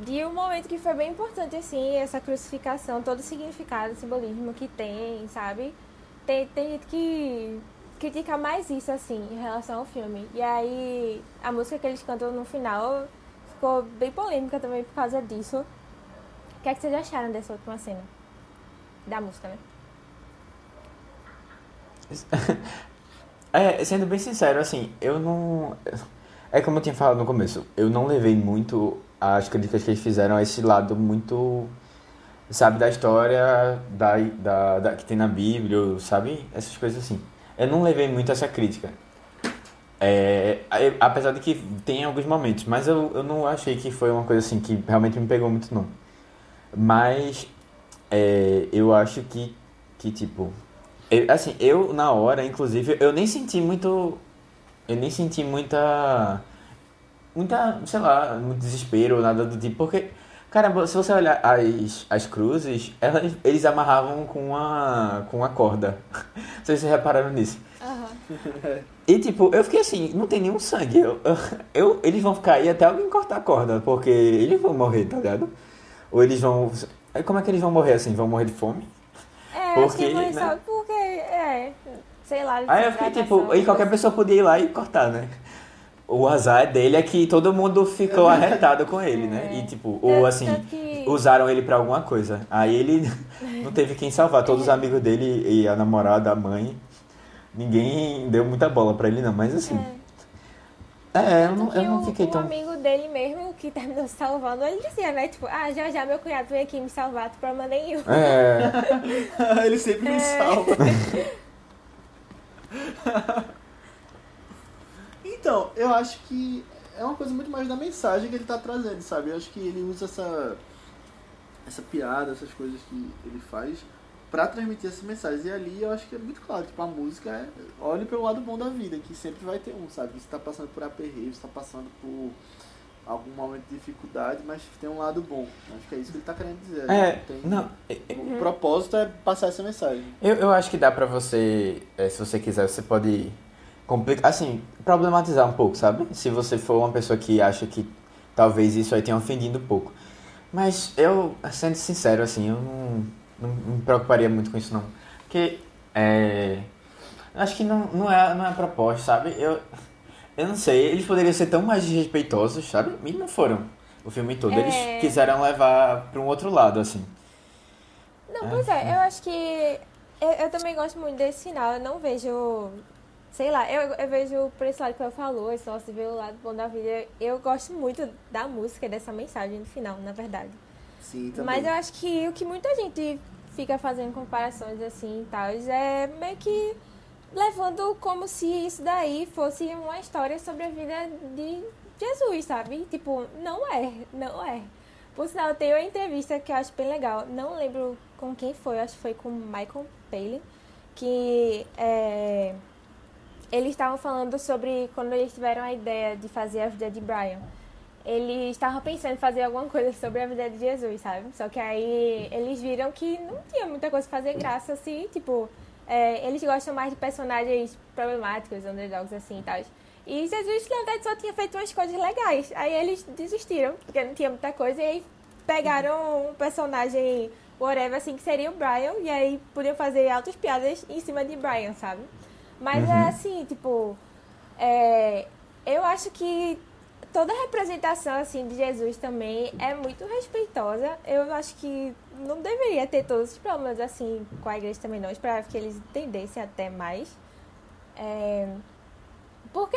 de um momento que foi bem importante, assim, essa crucificação, todo o significado, o simbolismo que tem, sabe? Tem, tem gente que critica mais isso, assim, em relação ao filme. E aí, a música que eles cantam no final ficou bem polêmica também por causa disso. O que, é que vocês acharam dessa última cena? Da música, né? <laughs> É, sendo bem sincero, assim, eu não. É como eu tinha falado no começo, eu não levei muito as críticas que eles fizeram a esse lado muito. Sabe, da história da, da, da que tem na Bíblia, sabe? Essas coisas assim eu não levei muito essa crítica. É, apesar de que tem alguns momentos, mas eu, eu não achei que foi uma coisa assim que realmente me pegou muito, não. Mas é, eu acho que, que tipo. Eu, assim, eu na hora, inclusive, eu nem senti muito. Eu nem senti muita. Muita, sei lá, muito desespero, nada do tipo, porque Caramba, se você olhar as, as cruzes, elas, eles amarravam com uma, com uma corda. Não sei se vocês repararam nisso. Uhum. E tipo, eu fiquei assim, não tem nenhum sangue. Eu, <laughs> eu, eles vão ficar aí até alguém cortar a corda, porque eles vão morrer, tá ligado? Ou eles vão. Como é que eles vão morrer assim? Vão morrer de fome? É, porque, acho que né? porque, é, sei lá. Aí eu fiquei tipo, e qualquer pessoa podia ir lá e cortar, né? O azar dele é que todo mundo ficou arretado com ele, né? É. E tipo, ou assim, que... usaram ele para alguma coisa. Aí ele <laughs> não teve quem salvar. Todos os amigos dele e a namorada, a mãe, ninguém deu muita bola para ele não, mas assim. É, é eu não, eu não fiquei o, tão. O amigo dele mesmo, que terminou <laughs> salvando, ele dizia, né? Tipo, ah, já já meu cunhado vem aqui me salvar, tu problema nenhum. É. <laughs> ele sempre me é. salva. Então, eu acho que é uma coisa muito mais da mensagem que ele está trazendo, sabe? Eu acho que ele usa essa, essa piada, essas coisas que ele faz para transmitir essas mensagens. E ali eu acho que é muito claro, tipo, a música é olhe pelo lado bom da vida, que sempre vai ter um, sabe? Você está passando por aperreio, você está passando por algum momento de dificuldade, mas tem um lado bom. Acho que é isso que ele está querendo dizer. É, tem, não, o propósito é passar essa mensagem. Eu, eu acho que dá para você, é, se você quiser, você pode complica assim, problematizar um pouco, sabe? Se você for uma pessoa que acha que talvez isso aí tenha ofendido um pouco. Mas eu, sendo sincero, assim, eu não, não, me preocuparia muito com isso, não. Porque, é... Acho que não, não, é, não é a proposta, sabe? Eu, eu não sei, eles poderiam ser tão mais desrespeitosos, sabe? E não foram o filme todo. É... Eles quiseram levar para um outro lado, assim. Não, pois é, é eu acho que... Eu, eu também gosto muito desse final. Eu não vejo sei lá, eu, eu vejo por esse lado que eu falou, só se vê o lado bom da vida. Eu gosto muito da música, dessa mensagem no final, na verdade. Sim, também. Mas eu acho que o que muita gente fica fazendo comparações assim e tal, é meio que levando como se isso daí fosse uma história sobre a vida de Jesus, sabe? Tipo, não é, não é. Por sinal, tem uma entrevista que eu acho bem legal. Não lembro com quem foi, acho que foi com Michael Palin que é, eles estavam falando sobre quando eles tiveram a ideia de fazer a vida de Brian. Eles estavam pensando em fazer alguma coisa sobre a vida de Jesus, sabe? Só que aí eles viram que não tinha muita coisa fazer graça, assim, tipo, é, eles gostam mais de personagens problemáticos, underdogs, assim e tal. E Jesus, na verdade, só tinha feito umas coisas legais. Aí eles desistiram, porque não tinha muita coisa, e aí pegaram um personagem whatever, assim, que seria o Brian, e aí podiam fazer altas piadas em cima de Brian, sabe? Mas é assim, tipo, é, eu acho que toda a representação, assim, de Jesus também é muito respeitosa. Eu acho que não deveria ter todos os problemas, assim, com a igreja também, não. Esperava que eles entendessem até mais. É, porque,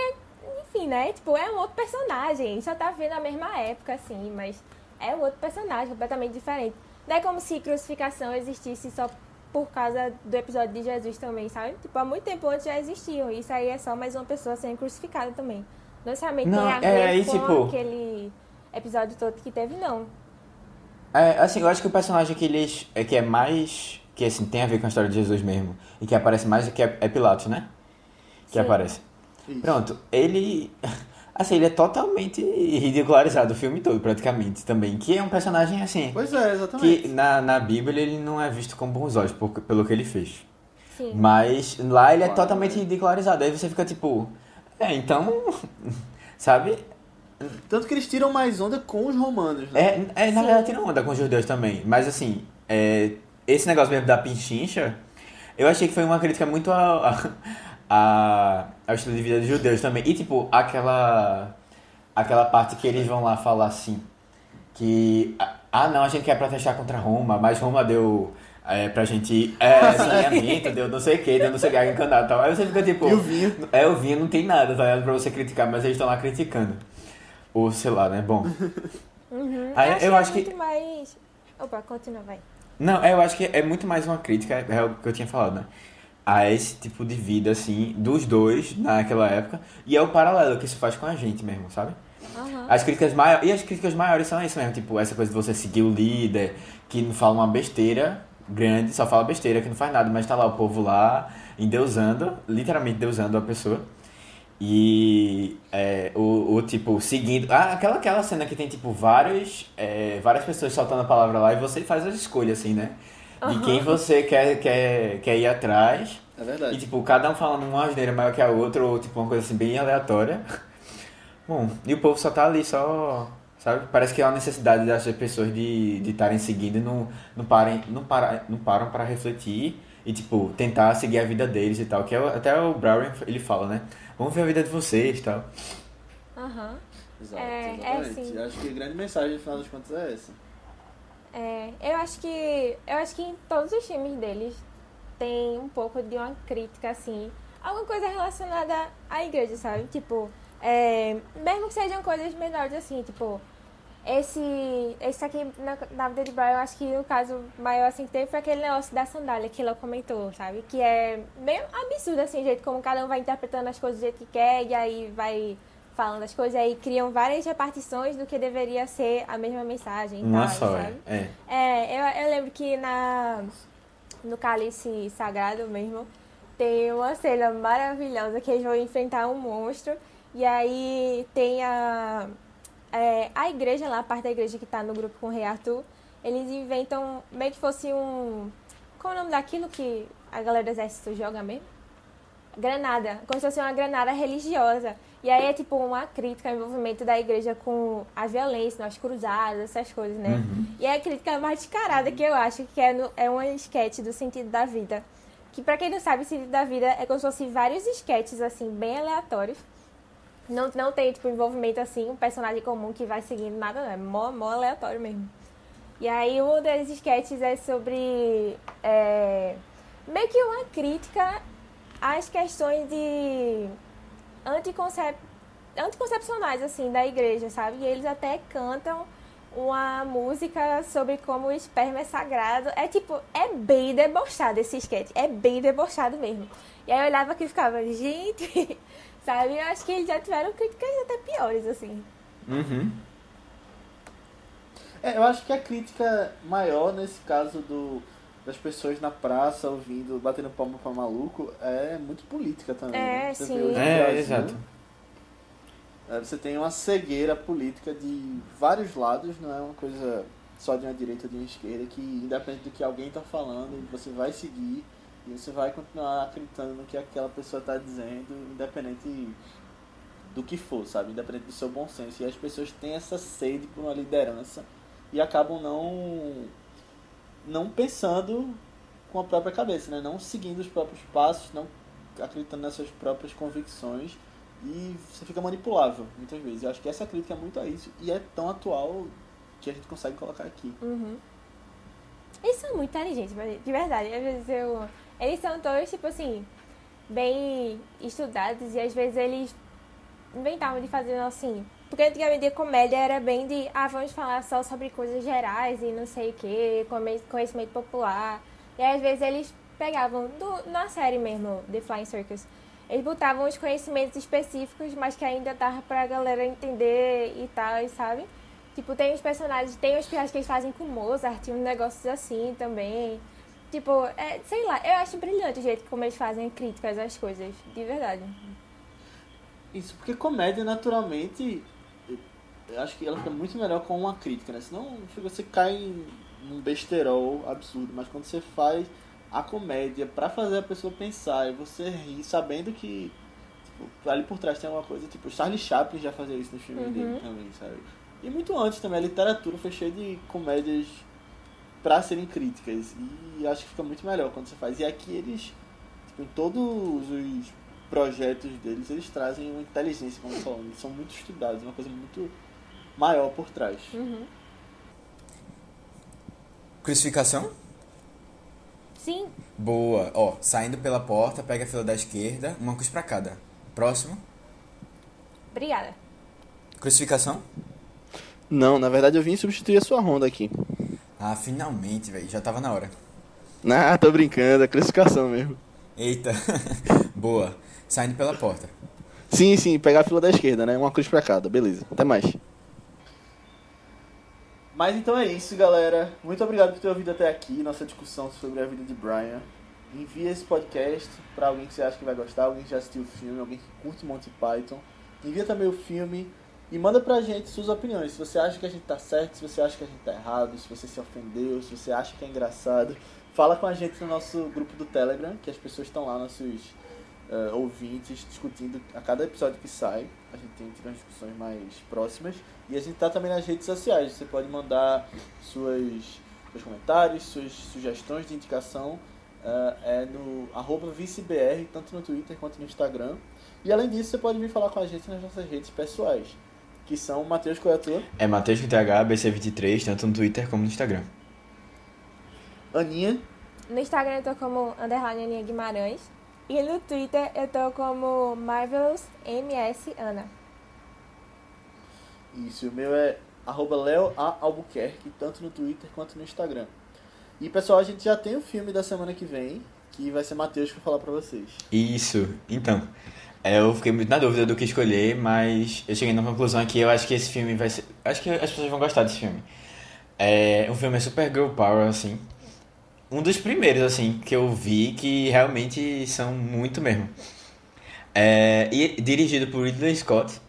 enfim, né? Tipo, é um outro personagem. Só tá vendo a mesma época, assim, mas é um outro personagem completamente diferente. Não é como se crucificação existisse só por causa do episódio de Jesus também, sabe? Tipo, há muito tempo antes já existiam. Isso aí é só mais uma pessoa sendo crucificada também. Não necessariamente Não, tem a ver é, com tipo- aquele episódio todo que teve, não. É, assim, eu acho que o personagem que eles. É, que é mais. Que assim, tem a ver com a história de Jesus mesmo. E que aparece mais é que é, é Pilatos, né? Que Sim. aparece. Isso. Pronto, ele. Assim, ele é totalmente ridicularizado o filme todo, praticamente, também. Que é um personagem assim. Pois é, exatamente. Que na, na Bíblia ele não é visto com bons olhos por- pelo que ele fez. Sim. Mas lá ele é Claro, totalmente ridicularizado. Aí você fica tipo. É, então. <laughs> Sabe? Tanto que eles tiram mais onda com os romanos, né? É, é na Sim. verdade tira onda com os judeus também. Mas assim, é, esse negócio mesmo da pinchincha, eu achei que foi uma crítica muito a, a, a- ao estilo de vida dos judeus também. E tipo, aquela. Aquela parte que eles vão lá falar assim. Que. Ah não, a gente quer protestar contra Roma, mas Roma deu. É, pra gente é, <laughs> saneamento, deu não sei o que, deu não sei o que, encanado e tal. Aí você fica tipo. E o vinho? É, o vinho não tem nada, tá ligado? Pra você criticar, mas eles estão lá criticando. Ou sei lá, né? Bom. <laughs> Uhum. Aí achei eu acho que- muito mais... Opa, continua, vai. Não, eu acho que é muito mais uma crítica, é o que eu tinha falado, né? A esse tipo de vida, assim, dos dois naquela época. E é o paralelo que isso faz com a gente mesmo, sabe? Aham. As críticas maiores. E as críticas maiores são isso mesmo, tipo, essa coisa de você seguir o líder, que não fala uma besteira grande, só fala besteira, que não faz nada, mas tá lá o povo lá, endeusando, literalmente deusando a pessoa. E é, o, o tipo, seguindo. Ah, aquela, aquela cena que tem, tipo, vários, é, várias pessoas soltando a palavra lá e você faz as escolhas, assim, né? De quem você quer, quer, quer ir atrás. É verdade. E, tipo, cada um falando uma asneira maior que a outra, ou, tipo, uma coisa assim, bem aleatória. <laughs> Bom, e o povo só tá ali, só... Sabe? Parece que é uma necessidade das pessoas de de estarem seguindo e não, não, parem, não, para, não param para refletir e, tipo, tentar seguir a vida deles e tal. Que é, até o Brown, ele fala, né? Vamos ver a vida de vocês e tal. Aham. Exato, É, é exatamente. assim. Eu Acho que a grande mensagem, no final das contas, é essa. É, eu acho que eu acho que em todos os filmes deles tem um pouco de uma crítica assim, alguma coisa relacionada à igreja, sabe? Tipo, é, mesmo que sejam coisas menores assim, tipo, esse esse aqui na, na vida de Brian, eu acho que o caso maior assim que teve foi aquele negócio da sandália que ela comentou, sabe? Que é meio absurdo assim, o jeito como cada um vai interpretando as coisas do jeito que quer e aí vai falando as coisas aí criam várias repartições do que deveria ser a mesma mensagem Uma tal, só, sabe? é. É, eu, eu lembro que na, no Cálice Sagrado mesmo, tem uma cena maravilhosa que eles vão enfrentar um monstro. E aí tem a, é, a igreja lá, a parte da igreja que tá no grupo com o Rei Arthur. Eles inventam meio que fosse um. Qual é o nome daquilo que a galera do exército joga mesmo? Granada, como se fosse uma granada religiosa. E aí é tipo uma crítica ao envolvimento da igreja com a violência, nas cruzadas, essas coisas, né? E é a crítica mais descarada que eu acho que é, no, é um esquete do sentido da vida. Que pra quem não sabe, o sentido da vida é como se fosse vários esquetes, assim, bem aleatórios. Não, não tem, tipo, envolvimento, assim, um personagem comum que vai seguindo nada, não. É mó, mó aleatório mesmo. E aí um desses sketches é sobre é, meio que uma crítica às questões de anticoncep... anticoncepcionais, assim, da igreja, sabe? E eles até cantam uma música sobre como o esperma é sagrado. É tipo, é bem debochado esse sketch. É bem debochado mesmo. E aí eu olhava aqui e ficava, gente, <laughs> sabe? Eu acho que eles já tiveram críticas até piores, assim. Uhum. É, eu acho que a crítica maior nesse caso do, das pessoas na praça ouvindo, batendo palma pra maluco, é muito política também. É, né? Você sim. vê hoje no É, Brasil, exato. é, Você tem uma cegueira política de vários lados, não é uma coisa só de uma direita ou de uma esquerda, que independente do que alguém está falando, você vai seguir e você vai continuar acreditando no que aquela pessoa está dizendo, independente do que for, sabe? Independente do seu bom senso. E as pessoas têm essa sede por uma liderança e acabam não não pensando com a própria cabeça, né? Não seguindo os próprios passos, não acreditando nas suas próprias convicções e você fica manipulável muitas vezes. Eu acho que essa crítica é muito a isso e é tão atual que a gente consegue colocar aqui. Uhum. Eles são muito inteligentes, de verdade. Às vezes eu. Eles são todos, tipo assim, bem estudados e às vezes eles inventavam de fazer assim. Porque antigamente a comédia era bem de, ah, vamos falar só sobre coisas gerais e não sei o que, conhecimento popular. E às vezes eles pegavam, do, na série mesmo, The Flying Circus, eles botavam os conhecimentos específicos, mas que ainda dava pra galera entender e tal, sabe? Tipo, tem os personagens, tem os piadas que eles fazem com Mozart, uns negócios assim também. Tipo, é, sei lá, eu acho brilhante o jeito como eles fazem críticas às coisas, de verdade. Isso, porque comédia naturalmente eu acho que ela fica muito melhor com uma crítica, né? Senão você cai num besterol absurdo, mas quando você faz a comédia pra fazer a pessoa pensar e você rir sabendo que tipo, ali por trás tem alguma coisa, tipo, Charlie Chaplin já fazia isso no filme Uhum. dele também, sabe? E muito antes também, a literatura foi cheia de comédias pra serem críticas e acho que fica muito melhor quando você faz. E aqui eles, tipo, em todos os projetos deles, eles trazem uma inteligência, como falando, eles são muito estudados, uma coisa muito maior por trás. Uhum. Crucificação? Sim, Boa. Ó, saindo pela porta, pega a fila da esquerda, uma cruz pra cada. Próximo. obrigada. Crucificação? Não, na verdade eu vim substituir a sua ronda aqui. Ah, finalmente, velho. Já tava na hora. Ah, tô brincando, é classificação mesmo. Eita. <laughs> Boa. Saindo pela porta. Sim, sim, pegar a fila da esquerda, né? Uma cruz pra cada, beleza. Até mais. Mas então é isso, galera. Muito obrigado por ter ouvido até aqui nossa discussão sobre a vida de Brian. Envia esse podcast pra alguém que você acha que vai gostar, alguém que já assistiu o filme, alguém que curte Monty Python. Envia também o filme e manda pra gente suas opiniões. Se você acha que a gente tá certo, se você acha que a gente tá errado, se você se ofendeu, se você acha que é engraçado. Fala com a gente no nosso grupo do Telegram, que as pessoas estão lá, nossos eh, ouvintes, discutindo a cada episódio que sai. A gente tem tido umas discussões mais próximas. E a gente tá também nas redes sociais. Você pode mandar suas, seus comentários, suas sugestões de indicação. eh, é no arroba vicebr, tanto no Twitter quanto no Instagram. E além disso, você pode vir falar com a gente nas nossas redes pessoais. Que são Matheus Coiatua, É Matheus com TH, BC23, tanto no Twitter como no Instagram. Aninha No Instagram eu tô como underline Aninha Guimarães. E no Twitter eu tô como Marvelous MS Ana. Isso, o meu é arroba Leo A. Albuquerque, tanto no Twitter quanto no Instagram. E pessoal, a gente já tem o filme da semana que vem, que vai ser Matheus que vai falar pra vocês. Isso. Então, é, eu fiquei muito na dúvida do que escolher, mas eu cheguei na conclusão que eu acho que esse filme vai ser... Acho que as pessoas vão gostar desse filme. É, o filme é super girl power, assim. Um dos primeiros, assim, que eu vi que realmente são muito mesmo. É, e dirigido por Ridley Scott,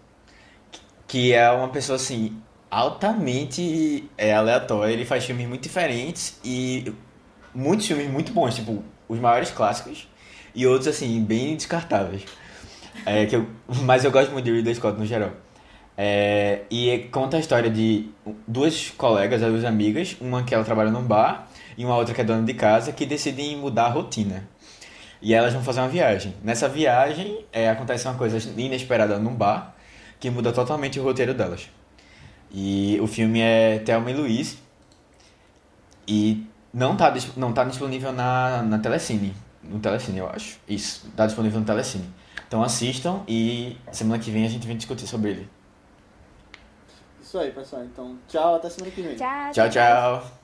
que é uma pessoa, assim, altamente é, aleatória. Ele faz filmes muito diferentes e muitos filmes muito bons, tipo, os maiores clássicos e outros, assim, bem descartáveis. É, que eu, mas eu gosto muito de Ridley Scott no geral. É, e conta a história de duas colegas, as duas amigas, uma que ela trabalha num bar e uma outra que é dona de casa, que decidem mudar a rotina. E elas vão fazer uma viagem. Nessa viagem, é, acontece uma coisa inesperada num bar que muda totalmente o roteiro delas. E o filme é Thelma e Luiz. E não tá, não tá disponível na, na Telecine. No Telecine, eu acho. Isso, tá disponível no Telecine. Então assistam e semana que vem a gente vem discutir sobre ele. Isso aí, pessoal. Então, tchau, até semana que vem. Tchau, Tchau, tchau!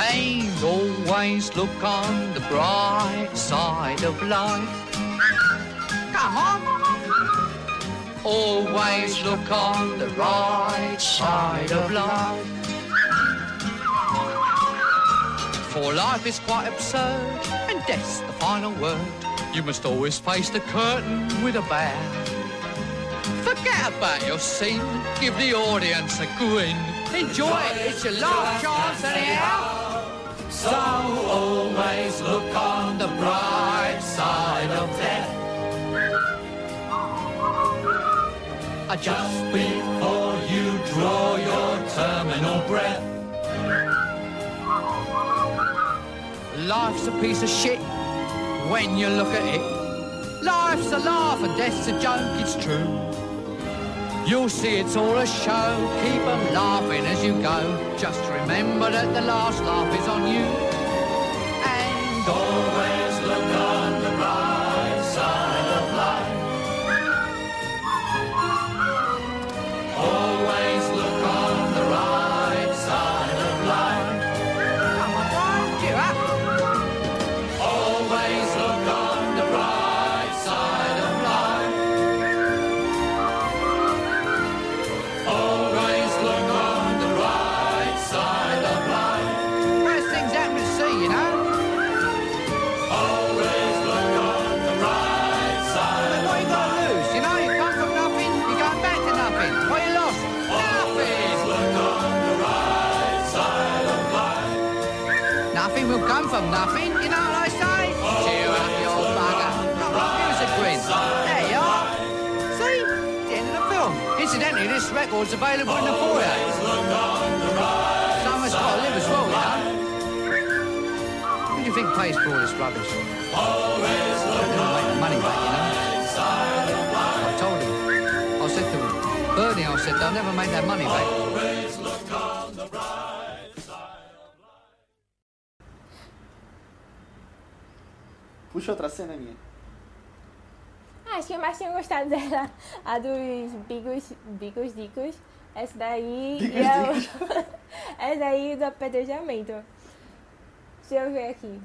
And always look on the bright side of life. Come on. Always look on the right side of life. For life is quite absurd, and death's the final word. You must always face the curtain with a bow. Forget about your scene, give the audience a grin. Enjoy it, it's your last chance anyhow. So always look on the bright side of death. Just before you draw your terminal breath. Life's a piece of shit when you look at it. Life's a laugh and death's a joke, it's true. You'll see it's all a show, keep 'em laughing as you go. Just remember that the last laugh is on you. And always record's available in the foyer. Someone's got to live as well, you know. Who do you think pays for all this rubbish? Always look make the money back, you know. I told him. I said to him, Bernie, I said, they'll never make that money back. Puxa outra cena minha. Acho que eu mais tinha gostado dela, a dos Bigos, Bigos Dicos. Essa daí. Bigos e a- <laughs> Essa daí do apedrejamento. Deixa eu ver aqui.